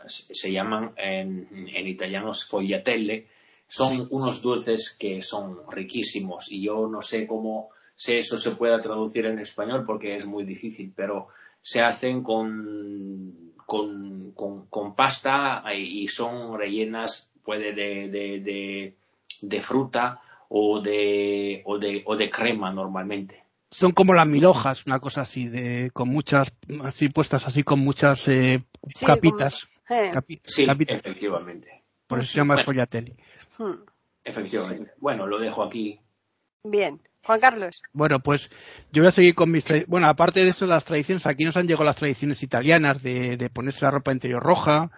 se llaman en, en italiano sfogliatelle, son unos dulces que son riquísimos y yo no sé cómo si eso se pueda traducir en español porque es muy difícil, pero se hacen con, con, con, pasta y son rellenas puede de, de, de, fruta o de, o de, o de crema normalmente. son como las mil hojas, una cosa así, de, con muchas, así puestas así con muchas eh, capitas. Eh. sí, efectivamente. Por eso se llama bueno, hmm. Efectivamente. Bueno, lo dejo aquí. Bien. Juan Carlos. Bueno, pues yo voy a seguir con mis bueno, aparte de eso las tradiciones, aquí nos han llegado las tradiciones italianas de, ponerse la ropa interior roja,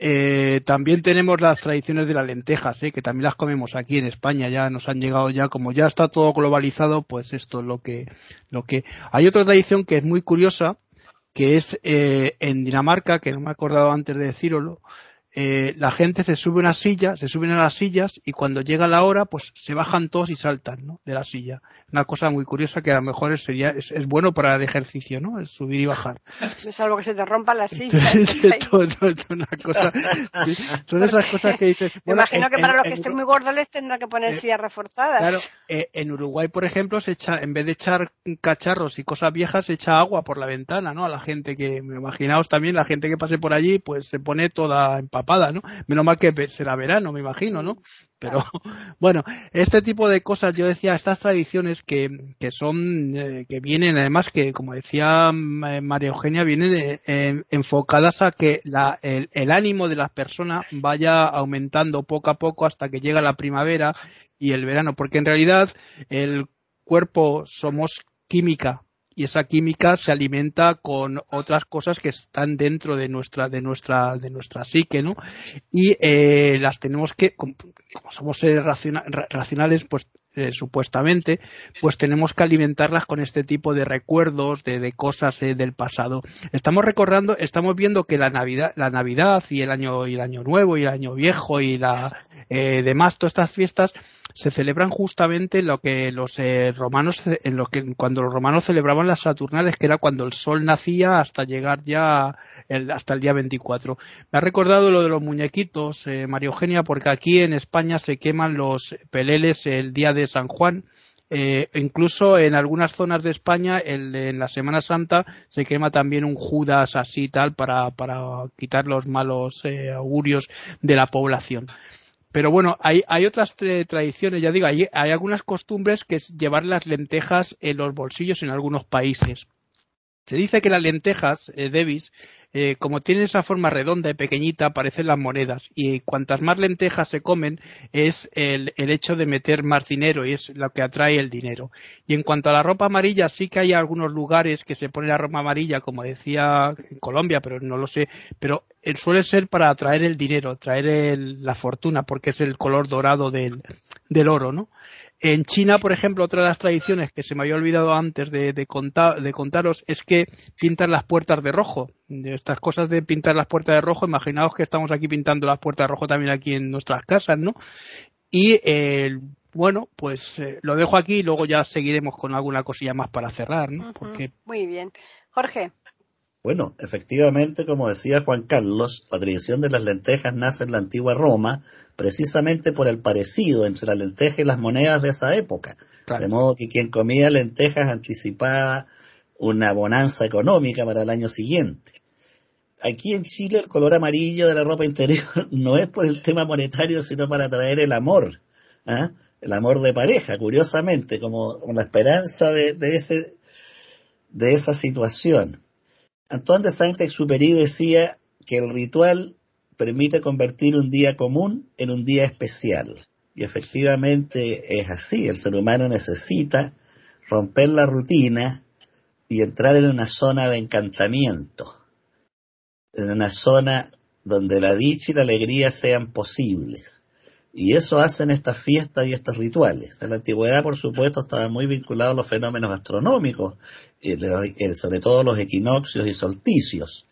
eh, también tenemos las tradiciones de las lentejas, ¿eh? que también las comemos aquí en España, ya nos han llegado ya, como ya está todo globalizado, pues esto es lo que, lo que. Hay otra tradición que es muy curiosa, que es eh, en Dinamarca, que no me he acordado antes de decirlo, eh, la gente se sube a una silla, se suben a las sillas y cuando llega la hora, pues se bajan todos y saltan, ¿no? De la silla. Una cosa muy curiosa que a lo mejor sería, es, bueno para el ejercicio, ¿no? Es subir y bajar. Es algo que se te rompa la silla. una cosa, son esas cosas que dices. Me imagino que para los que estén muy gordos les tendrá que poner eh, sillas reforzadas. Claro, eh, en Uruguay, por ejemplo, se echa, en vez de echar cacharros y cosas viejas, se echa agua por la ventana, ¿no? A la gente que, me imaginaos también, la gente que pase por allí, pues se pone toda empapada ¿no? Menos mal que será verano, me imagino, ¿no? Pero bueno, este tipo de cosas, yo decía, estas tradiciones que, que son, eh, que vienen además que, como decía eh, María Eugenia, vienen eh, enfocadas a que la, el, el ánimo de las personas vaya aumentando poco a poco hasta que llega la primavera y el verano, porque en realidad el cuerpo somos química y esa química se alimenta con otras cosas que están dentro de nuestra de nuestra de nuestra psique no y eh, las tenemos que como, somos seres racionales pues eh, supuestamente, pues tenemos que alimentarlas con este tipo de recuerdos, de, cosas eh, del pasado. Estamos recordando, estamos viendo que la Navidad, la Navidad y el año y el año nuevo y el año viejo y la demás todas estas fiestas se celebran justamente lo que los eh, romanos, en lo que cuando los romanos celebraban las Saturnales, que era cuando el sol nacía hasta llegar ya hasta el día 24. Me ha recordado lo de los muñequitos, eh, María Eugenia, porque aquí en España se queman los peleles el día de San Juan. Eh, incluso en algunas zonas de España, en la Semana Santa, se quema también un Judas así tal para, para quitar los malos augurios de la población. Pero bueno, hay, hay otras tradiciones, ya digo, hay, hay algunas costumbres que es llevar las lentejas en los bolsillos en algunos países. Se dice que las lentejas, eh, Davis, eh, como tienen esa forma redonda y pequeñita, parecen las monedas. Y cuantas más lentejas se comen, es el, el, hecho de meter más dinero y es lo que atrae el dinero. Y en cuanto a la ropa amarilla, sí que hay algunos lugares que se pone la ropa amarilla, como decía en Colombia, pero no lo sé. Pero suele ser para atraer el dinero, traer la fortuna, porque es el color dorado del, del oro, ¿no? En China, por ejemplo, otra de las tradiciones que se me había olvidado antes de, de, contar, de contaros es que pintan las puertas de rojo. De estas cosas de pintar las puertas de rojo, imaginaos que estamos aquí pintando las puertas de rojo también aquí en nuestras casas, ¿no? Y eh, bueno, pues eh, lo dejo aquí y luego ya seguiremos con alguna cosilla más para cerrar, ¿no? Porque... Muy bien. Jorge. Bueno, efectivamente, como decía Juan Carlos, la tradición de las lentejas nace en la antigua Roma, precisamente por el parecido entre la lenteja y las monedas de esa época. De modo que quien comía lentejas anticipaba una bonanza económica para el año siguiente. Aquí en Chile el color amarillo de la ropa interior no es por el tema monetario, sino para traer el amor, ¿ah? el amor de pareja, curiosamente, como, la esperanza de, ese, de esa situación. Antoine de Saint-Exupéry decía que el ritual permite convertir un día común en un día especial. Y efectivamente es así, el ser humano necesita romper la rutina y entrar en una zona de encantamiento, en una zona donde la dicha y la alegría sean posibles. Y eso hacen estas fiestas y estos rituales. En la antigüedad, por supuesto, estaban muy vinculados los fenómenos astronómicos, sobre todo los equinoccios y solsticios.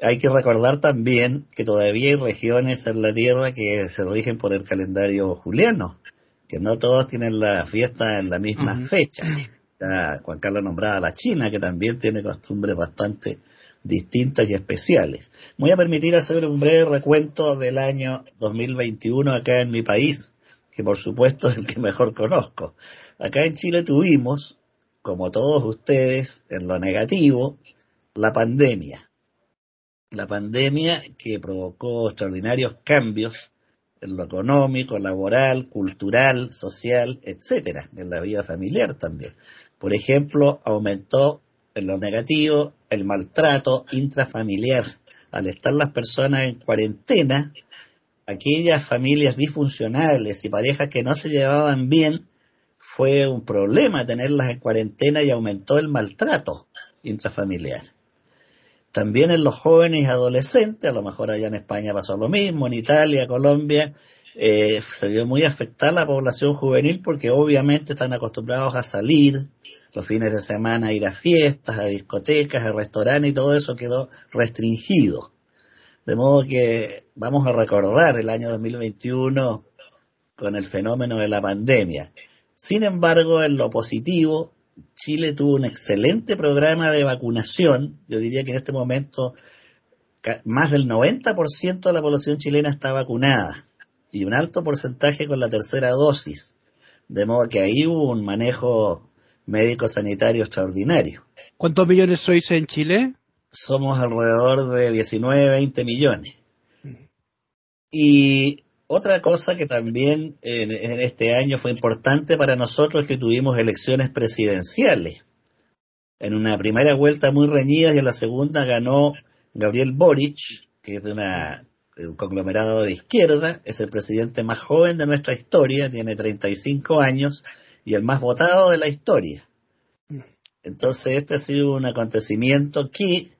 Hay que recordar también que todavía hay regiones en la Tierra que se rigen por el calendario juliano, que no todos tienen la fiesta en la misma fecha. Juan Carlos nombraba la China, que también tiene costumbres bastante distintas y especiales. voy a permitir hacer un breve recuento del año 2021 acá en mi país, que por supuesto es el que mejor conozco. Acá en Chile tuvimos, como todos ustedes, en lo negativo, la pandemia. La pandemia que provocó extraordinarios cambios en lo económico, laboral, cultural, social, etcétera, en la vida familiar también. Por ejemplo, aumentó en lo negativo el maltrato intrafamiliar. Al estar las personas en cuarentena, aquellas familias disfuncionales y parejas que no se llevaban bien, fue un problema tenerlas en cuarentena y aumentó el maltrato intrafamiliar. También en los jóvenes y adolescentes, a lo mejor allá en España pasó lo mismo, en Italia, Colombia, eh, se vio muy afectada la población juvenil porque obviamente están acostumbrados a salir los fines de semana, ir a fiestas, a discotecas, a restaurantes y todo eso quedó restringido. De modo que vamos a recordar el año 2021 con el fenómeno de la pandemia. Sin embargo, en lo positivo, Chile tuvo un excelente programa de vacunación. Yo diría que en este momento más del 90% de la población chilena está vacunada y un alto porcentaje con la tercera dosis. De modo que ahí hubo un manejo médico-sanitario extraordinario. ¿Cuántos millones sois en Chile? Somos alrededor de 19, 20 millones. Y otra cosa que también en, este año fue importante para nosotros es que tuvimos elecciones presidenciales. En una primera vuelta muy reñida y en la segunda ganó Gabriel Boric, que es de una un conglomerado de izquierda, es el presidente más joven de nuestra historia, tiene 35 años y el más votado de la historia. Entonces este ha sido un acontecimiento que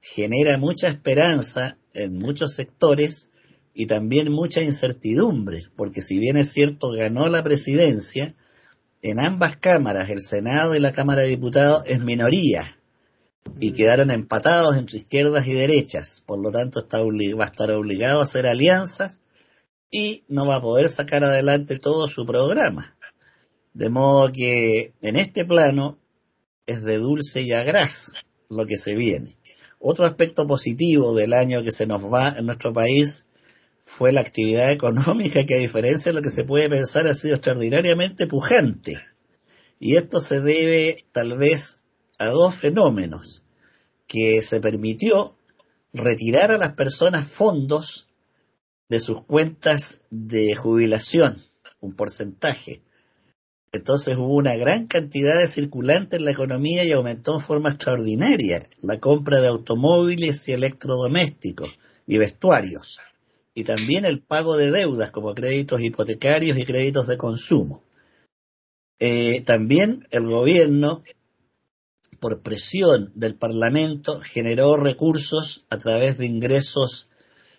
genera mucha esperanza en muchos sectores y también mucha incertidumbre, porque si bien es cierto ganó la presidencia, en ambas cámaras, el Senado y la Cámara de Diputados, es minoría y quedaron empatados entre izquierdas y derechas. Por lo tanto, está va a estar obligado a hacer alianzas y no va a poder sacar adelante todo su programa. De modo que en este plano es de dulce y agraz lo que se viene. Otro aspecto positivo del año que se nos va en nuestro país fue la actividad económica que a diferencia de lo que se puede pensar ha sido extraordinariamente pujante. Y esto se debe tal vez a dos fenómenos, que se permitió retirar a las personas fondos de sus cuentas de jubilación, un porcentaje. Entonces hubo una gran cantidad de circulante en la economía y aumentó en forma extraordinaria la compra de automóviles y electrodomésticos y vestuarios, y también el pago de deudas como créditos hipotecarios y créditos de consumo. Eh, también el gobierno por presión del Parlamento, generó recursos a través de ingresos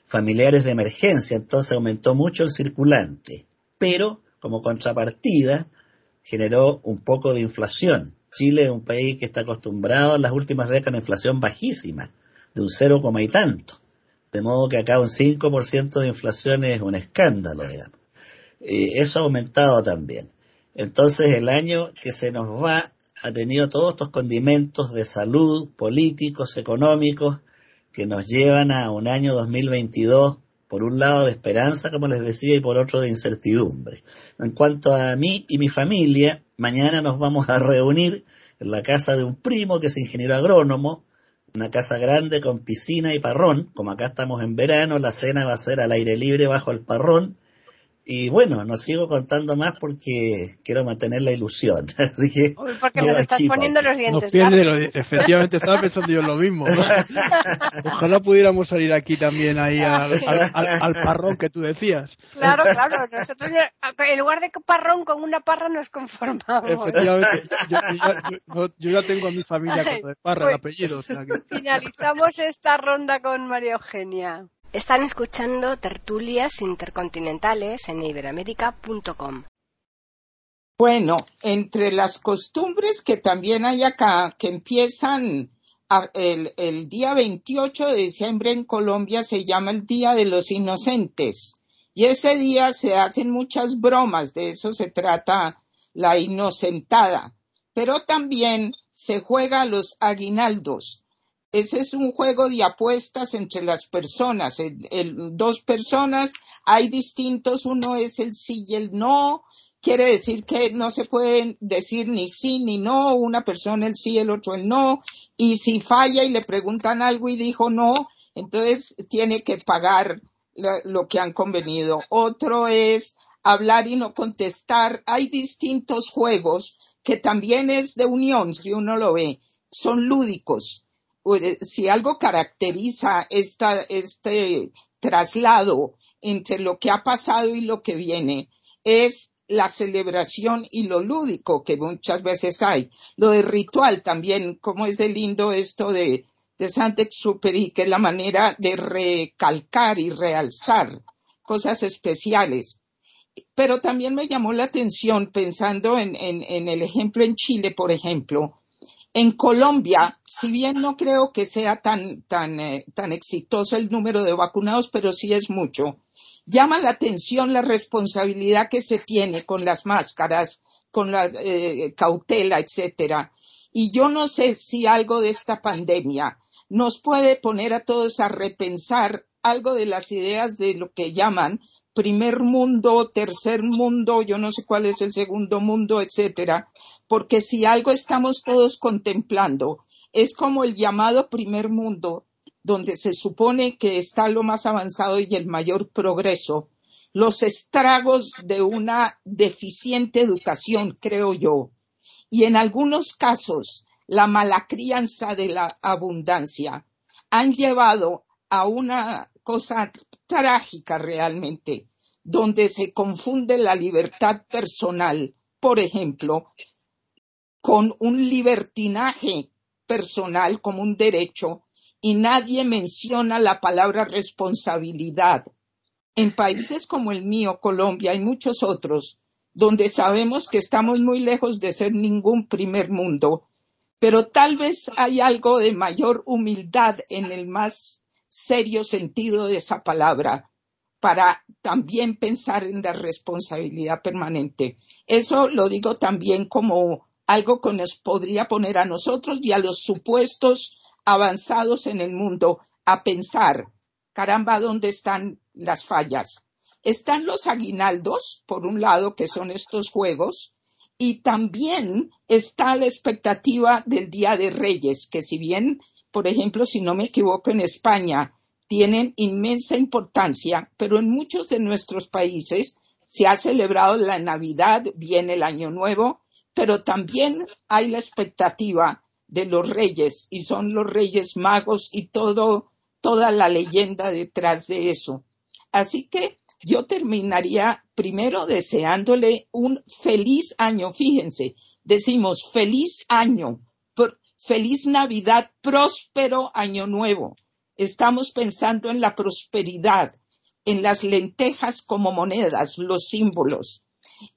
familiares de emergencia, entonces aumentó mucho el circulante, pero como contrapartida generó un poco de inflación. Chile es un país que está acostumbrado en las últimas décadas a una inflación bajísima, de un cero coma y tanto. De modo que acá un 5% de inflación es un escándalo, digamos. Eso ha aumentado también. Entonces el año que se nos va ha tenido todos estos condimentos de salud, políticos, económicos, que nos llevan a un año 2022, por un lado de esperanza, como les decía, y por otro de incertidumbre. En cuanto a mí y mi familia, mañana nos vamos a reunir en la casa de un primo que es ingeniero agrónomo, una casa grande con piscina y parrón, como acá estamos en verano, la cena va a ser al aire libre bajo el parrón, y bueno, no sigo contando más porque quiero mantener la ilusión. Así que. porque me estás poniendo los dientes. efectivamente, estaba pensando yo lo mismo. Ojalá pudiéramos salir aquí también ahí al, al, parrón que tú decías. Claro, claro. Nosotros en lugar de parrón con una parra nos conformamos. Efectivamente. Yo, ya tengo a mi familia con de parra, el pues, apellido. Finalizamos esta ronda con María Eugenia. Están escuchando tertulias intercontinentales en iberamérica.com. Bueno, entre las costumbres que también hay acá, que empiezan el, el, día 28 de diciembre en Colombia, se llama el Día de los Inocentes. Y ese día se hacen muchas bromas, de eso se trata la inocentada. Pero también se juega a los aguinaldos. Ese es un juego de apuestas entre las personas. dos personas, hay distintos, uno es el sí y el no. Quiere decir que no se pueden decir ni sí ni no, una persona el sí, el otro el no. Y si falla y le preguntan algo y dijo no, entonces tiene que pagar lo que han convenido. Otro es hablar y no contestar. Hay distintos juegos que también es de unión, si uno lo ve, son lúdicos. Si algo caracteriza esta, este traslado entre lo que ha pasado y lo que viene, es la celebración y lo lúdico que muchas veces hay. Lo de ritual también, como es de lindo esto de, de Saint-Exupéry, que es la manera de recalcar y realzar cosas especiales. Pero también me llamó la atención pensando en, en, el ejemplo en Chile, por ejemplo. En Colombia, si bien no creo que sea tan, tan, eh, tan exitoso el número de vacunados, pero sí es mucho, llama la atención la responsabilidad que se tiene con las máscaras, con la eh, cautela, etcétera. Y yo no sé si algo de esta pandemia nos puede poner a todos a repensar algo de las ideas de lo que llaman primer mundo, tercer mundo, yo no sé cuál es el segundo mundo, etcétera, porque si algo estamos todos contemplando es como el llamado primer mundo, donde se supone que está lo más avanzado y el mayor progreso, los estragos de una deficiente educación, creo yo, y en algunos casos la mala crianza de la abundancia han llevado a una cosa trágica realmente, donde se confunde la libertad personal, por ejemplo, con un libertinaje personal como un derecho y nadie menciona la palabra responsabilidad. En países como el mío, Colombia y muchos otros, donde sabemos que estamos muy lejos de ser ningún primer mundo, pero tal vez hay algo de mayor humildad en el más serio sentido de esa palabra para también pensar en la responsabilidad permanente. Eso lo digo también como algo que nos podría poner a nosotros y a los supuestos avanzados en el mundo a pensar, caramba, ¿dónde están las fallas? Están los aguinaldos, por un lado, que son estos juegos, y también está la expectativa del Día de Reyes, que si bien, por ejemplo, si no me equivoco, en España tienen inmensa importancia, pero en muchos de nuestros países se ha celebrado la Navidad, viene el Año Nuevo, pero también hay la expectativa de los reyes y son los reyes magos y todo, toda la leyenda detrás de eso. Así que yo terminaría primero deseándole un feliz año. Fíjense, decimos feliz año, feliz Navidad, próspero año nuevo. Estamos pensando en la prosperidad, en las lentejas como monedas, los símbolos,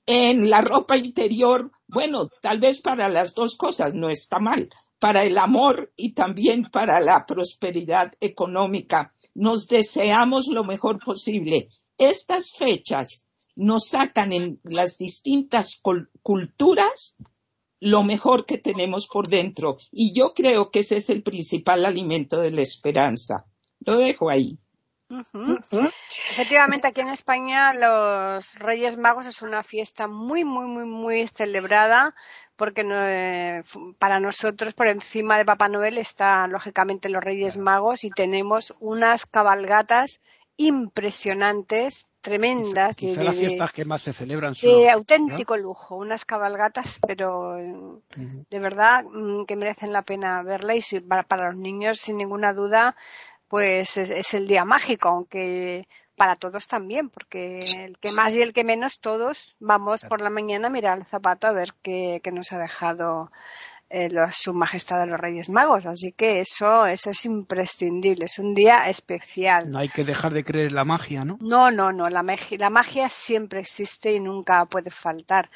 en la ropa interior, bueno, tal vez para las dos cosas no está mal, para el amor y también para la prosperidad económica. Nos deseamos lo mejor posible. Estas fechas nos sacan en las distintas culturas lo mejor que tenemos por dentro. Y yo creo que ese es el principal alimento de la esperanza. Lo dejo ahí. Efectivamente, aquí en España los Reyes Magos es una fiesta muy, muy, muy, muy celebrada porque eh, para nosotros por encima de Papá Noel están lógicamente los Reyes Magos y tenemos unas cabalgatas impresionantes, tremendas. Quizá las fiestas que más se celebran De auténtico lujo, unas cabalgatas, pero de verdad mm, que merecen la pena verla y para, los niños, sin ninguna duda, pues es, el día mágico, aunque para todos también, porque el que más y el que menos, todos vamos por la mañana a mirar el zapato a ver qué, qué nos ha dejado eh, su majestad de los Reyes Magos. Así que eso, eso es imprescindible, es un día especial. No hay que dejar de creer en la magia, ¿no? No, no, no, la, magia, la magia siempre existe y nunca puede faltar.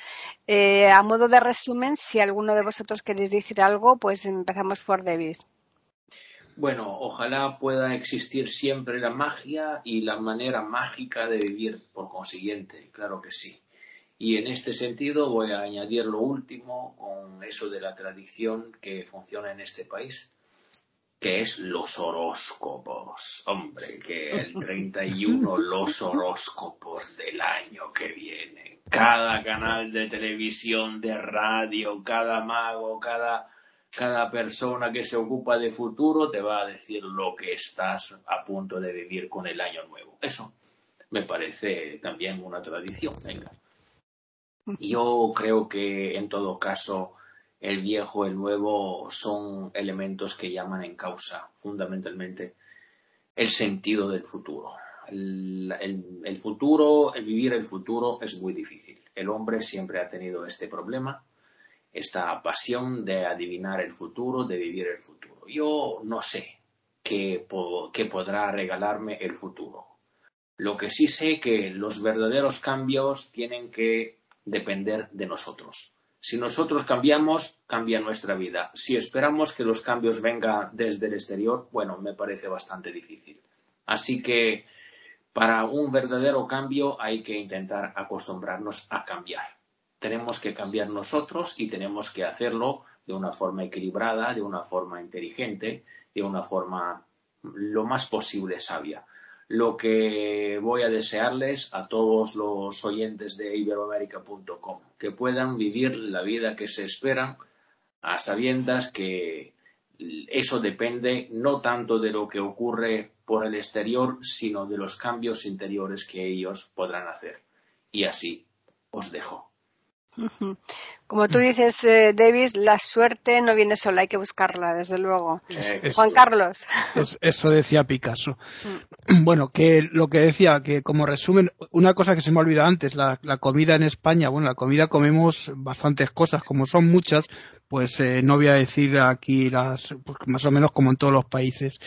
Eh, a modo de resumen, si alguno de vosotros queréis decir algo, pues empezamos por Davis. Bueno, ojalá pueda existir siempre la magia y la manera mágica de vivir por consiguiente, claro que sí. Y en este sentido voy a añadir lo último con eso de la tradición que funciona en este país, que es los horóscopos. Hombre, que el 31 los horóscopos del año que viene. Cada canal de televisión, de radio, cada mago, cada, cada persona que se ocupa de futuro te va a decir lo que estás a punto de vivir con el año nuevo. Eso me parece también una tradición. Venga. Yo creo que en todo caso el viejo, el nuevo son elementos que llaman en causa fundamentalmente el sentido del futuro. El, futuro, el vivir el futuro es muy difícil. El hombre siempre ha tenido este problema, esta pasión de adivinar el futuro, de vivir el futuro. Yo no sé qué, podrá regalarme el futuro. Lo que sí sé que los verdaderos cambios tienen que depender de nosotros. Si nosotros cambiamos, cambia nuestra vida. Si esperamos que los cambios vengan desde el exterior, bueno, me parece bastante difícil. Así que para un verdadero cambio hay que intentar acostumbrarnos a cambiar. Tenemos que cambiar nosotros y tenemos que hacerlo de una forma equilibrada, de una forma inteligente, de una forma lo más posible sabia. Lo que voy a desearles a todos los oyentes de iberoamérica.com, que puedan vivir la vida que se esperan a sabiendas que eso depende no tanto de lo que ocurre por el exterior, sino de los cambios interiores que ellos podrán hacer. Y así os dejo. Como tú dices, eh, Davis, la suerte no viene sola, hay que buscarla, desde luego. Juan Carlos. eso decía Picasso. Mm. Bueno, que lo que decía, que como resumen, una cosa que se me ha olvidado antes, la, comida en España, bueno, la comida comemos bastantes cosas, como son muchas, pues eh, no voy a decir aquí las, pues, más o menos como en todos los países.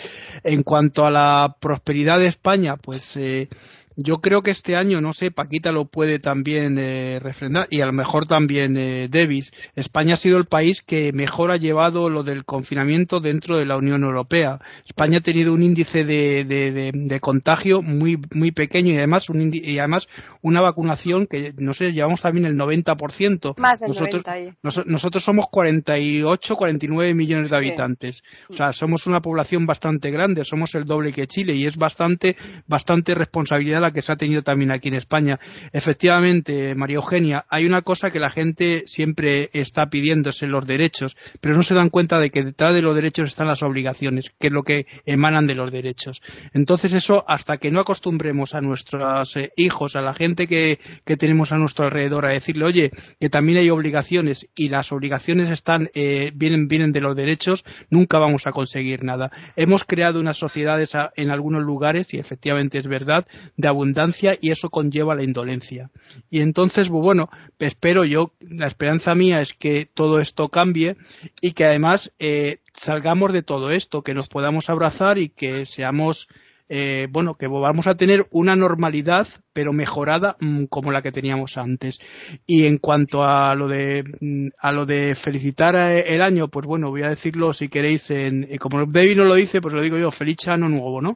En cuanto a la prosperidad de España, pues eh, yo creo que este año, no sé, Paquita lo puede también eh, refrendar y a lo mejor también eh, Davis. España ha sido el país que mejor ha llevado lo del confinamiento dentro de la Unión Europea. España ha tenido un índice de, de, de, contagio muy, muy pequeño y además, un y además una vacunación que, no sé, llevamos también el 90%. Más del nosotros, 90. nosotros somos 48, 49 millones de habitantes. O sea, somos una población bastante grande, somos el doble que Chile y es bastante, bastante responsabilidad que se ha tenido también aquí en España. Efectivamente, María Eugenia, hay una cosa que la gente siempre está pidiéndose los derechos, pero no se dan cuenta de que detrás de los derechos están las obligaciones, que es lo que emanan de los derechos. Entonces eso, hasta que no acostumbremos a nuestros eh, hijos, a la gente que, tenemos a nuestro alrededor, a decirle, oye, que también hay obligaciones y las obligaciones están, eh, vienen, vienen de los derechos, nunca vamos a conseguir nada. Hemos creado unas sociedades en algunos lugares, y efectivamente es verdad, de abundancia y eso conlleva la indolencia. Y entonces, bueno, espero yo, la esperanza mía es que todo esto cambie y que además eh, salgamos de todo esto, que nos podamos abrazar y que seamos eh, bueno, que vamos a tener una normalidad, pero mejorada mm, como la que teníamos antes. Y en cuanto a lo de, mm, a lo de felicitar el año, pues bueno, voy a decirlo si queréis en, eh, como David no lo dice, pues lo digo yo, feliz año nuevo, ¿no?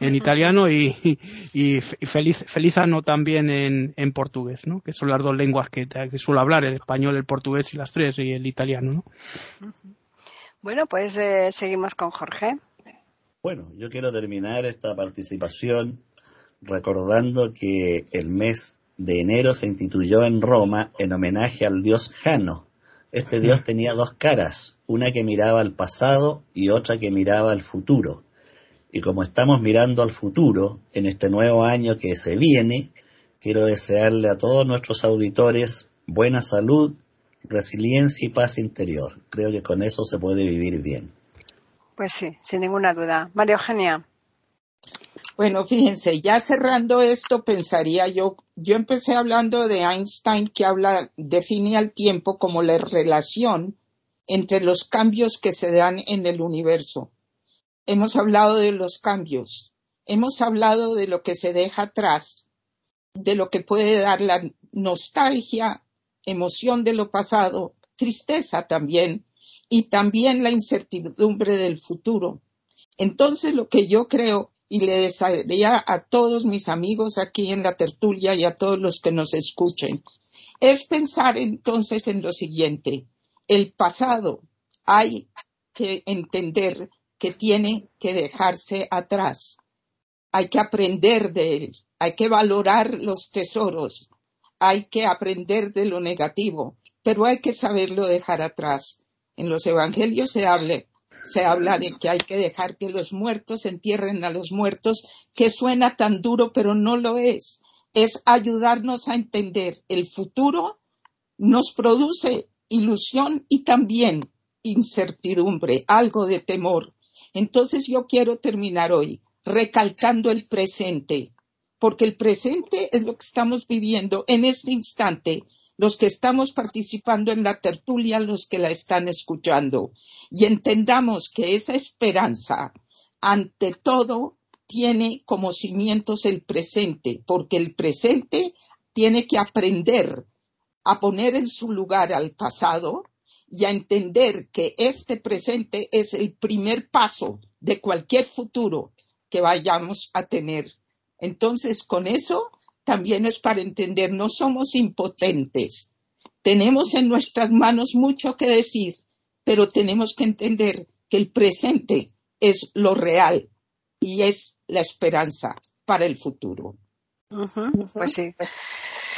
En italiano y, y, feliz, feliz también en, en portugués, ¿no? Que son las dos lenguas que, que suelo hablar, el español, el portugués y las tres, y el italiano, ¿no? Bueno, pues eh, seguimos con Jorge. Bueno, yo quiero terminar esta participación recordando que el mes de enero se instituyó en Roma en homenaje al dios Jano. Este dios tenía dos caras, una que miraba al pasado y otra que miraba al futuro. Y como estamos mirando al futuro en este nuevo año que se viene, quiero desearle a todos nuestros auditores buena salud, resiliencia y paz interior. Creo que con eso se puede vivir bien. Pues sí, sin ninguna duda. María Eugenia. Bueno, fíjense, ya cerrando esto, pensaría yo, yo empecé hablando de Einstein que habla, define al tiempo como la relación entre los cambios que se dan en el universo. Hemos hablado de los cambios, hemos hablado de lo que se deja atrás, de lo que puede dar la nostalgia, emoción de lo pasado, tristeza también, y también la incertidumbre del futuro. Entonces, lo que yo creo y le desearía a todos mis amigos aquí en la tertulia y a todos los que nos escuchen, es pensar entonces en lo siguiente. El pasado hay que entender que tiene que dejarse atrás. Hay que aprender de él. Hay que valorar los tesoros. Hay que aprender de lo negativo, pero hay que saberlo dejar atrás. En los evangelios se habla, se habla de que hay que dejar que los muertos entierren a los muertos, que suena tan duro, pero no lo es. Es ayudarnos a entender el futuro nos produce ilusión y también incertidumbre, algo de temor. Entonces yo quiero terminar hoy recalcando el presente, porque el presente es lo que estamos viviendo en este instante, los que estamos participando en la tertulia, los que la están escuchando, y entendamos que esa esperanza, ante todo, tiene como cimientos el presente, porque el presente tiene que aprender a poner en su lugar al pasado y a entender que este presente es el primer paso de cualquier futuro que vayamos a tener. Entonces, con eso también es para entender, no somos impotentes. Tenemos en nuestras manos mucho que decir, pero tenemos que entender que el presente es lo real y es la esperanza para el futuro. Pues sí.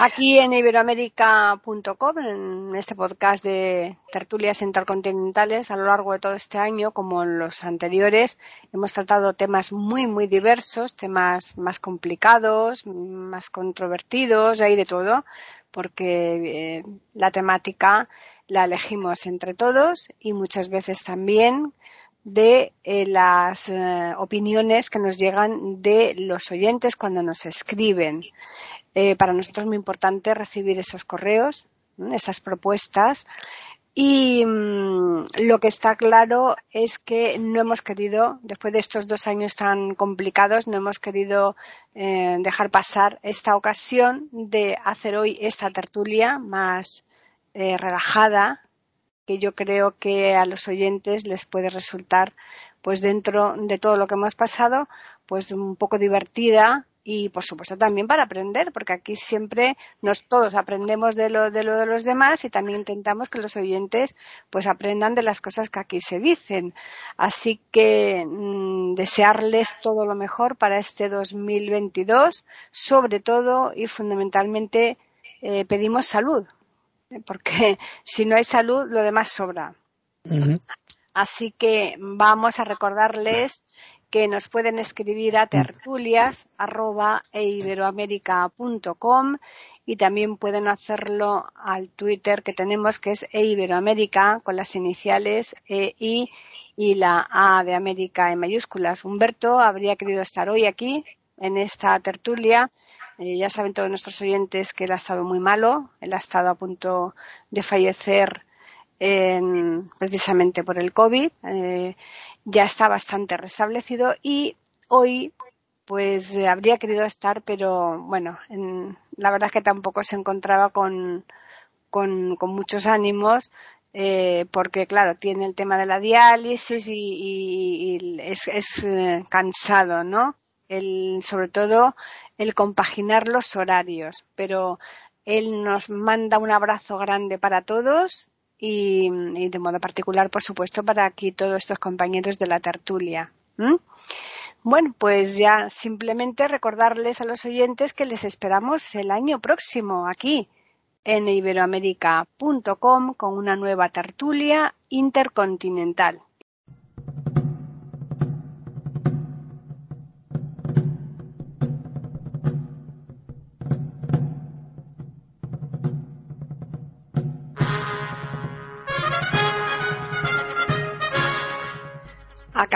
Aquí en iberoamérica.com, en este podcast de tertulias intercontinentales, a lo largo de todo este año, como en los anteriores, hemos tratado temas muy, muy diversos, temas más complicados, más controvertidos, hay de todo, porque eh, la temática la elegimos entre todos y muchas veces también de eh, las eh, opiniones que nos llegan de los oyentes cuando nos escriben. Eh, para nosotros es muy importante recibir esos correos, esas propuestas. Y mm, lo que está claro es que no hemos querido, después de estos dos años tan complicados, no hemos querido eh, dejar pasar esta ocasión de hacer hoy esta tertulia más eh, relajada, que yo creo que a los oyentes les puede resultar, pues dentro de todo lo que hemos pasado, pues un poco divertida y por supuesto también para aprender, porque aquí siempre nos todos aprendemos de lo, de lo de los demás y también intentamos que los oyentes pues aprendan de las cosas que aquí se dicen. Así que mm, desearles todo lo mejor para este 2022, sobre todo y fundamentalmente eh, pedimos salud, porque si no hay salud lo demás sobra. Así que vamos a recordarles que nos pueden escribir a tertulias y también pueden hacerlo al Twitter que tenemos que es eiberoamérica con las iniciales E I y la A de América en mayúsculas. Humberto habría querido estar hoy aquí en esta tertulia. Eh, ya saben todos nuestros oyentes que él ha estado muy malo, él ha estado a punto de fallecer precisamente por el COVID. Eh, ya está bastante restablecido y hoy pues habría querido estar, pero bueno, la verdad es que tampoco se encontraba con, con, muchos ánimos. Eh, porque claro, tiene el tema de la diálisis y, es, es eh, cansado, ¿no? El, sobre todo el compaginar los horarios, pero él nos manda un abrazo grande para todos y, de modo particular, por supuesto, para aquí todos estos compañeros de la tertulia. Bueno, pues ya simplemente recordarles a los oyentes que les esperamos el año próximo aquí en iberoamérica.com con una nueva tertulia intercontinental.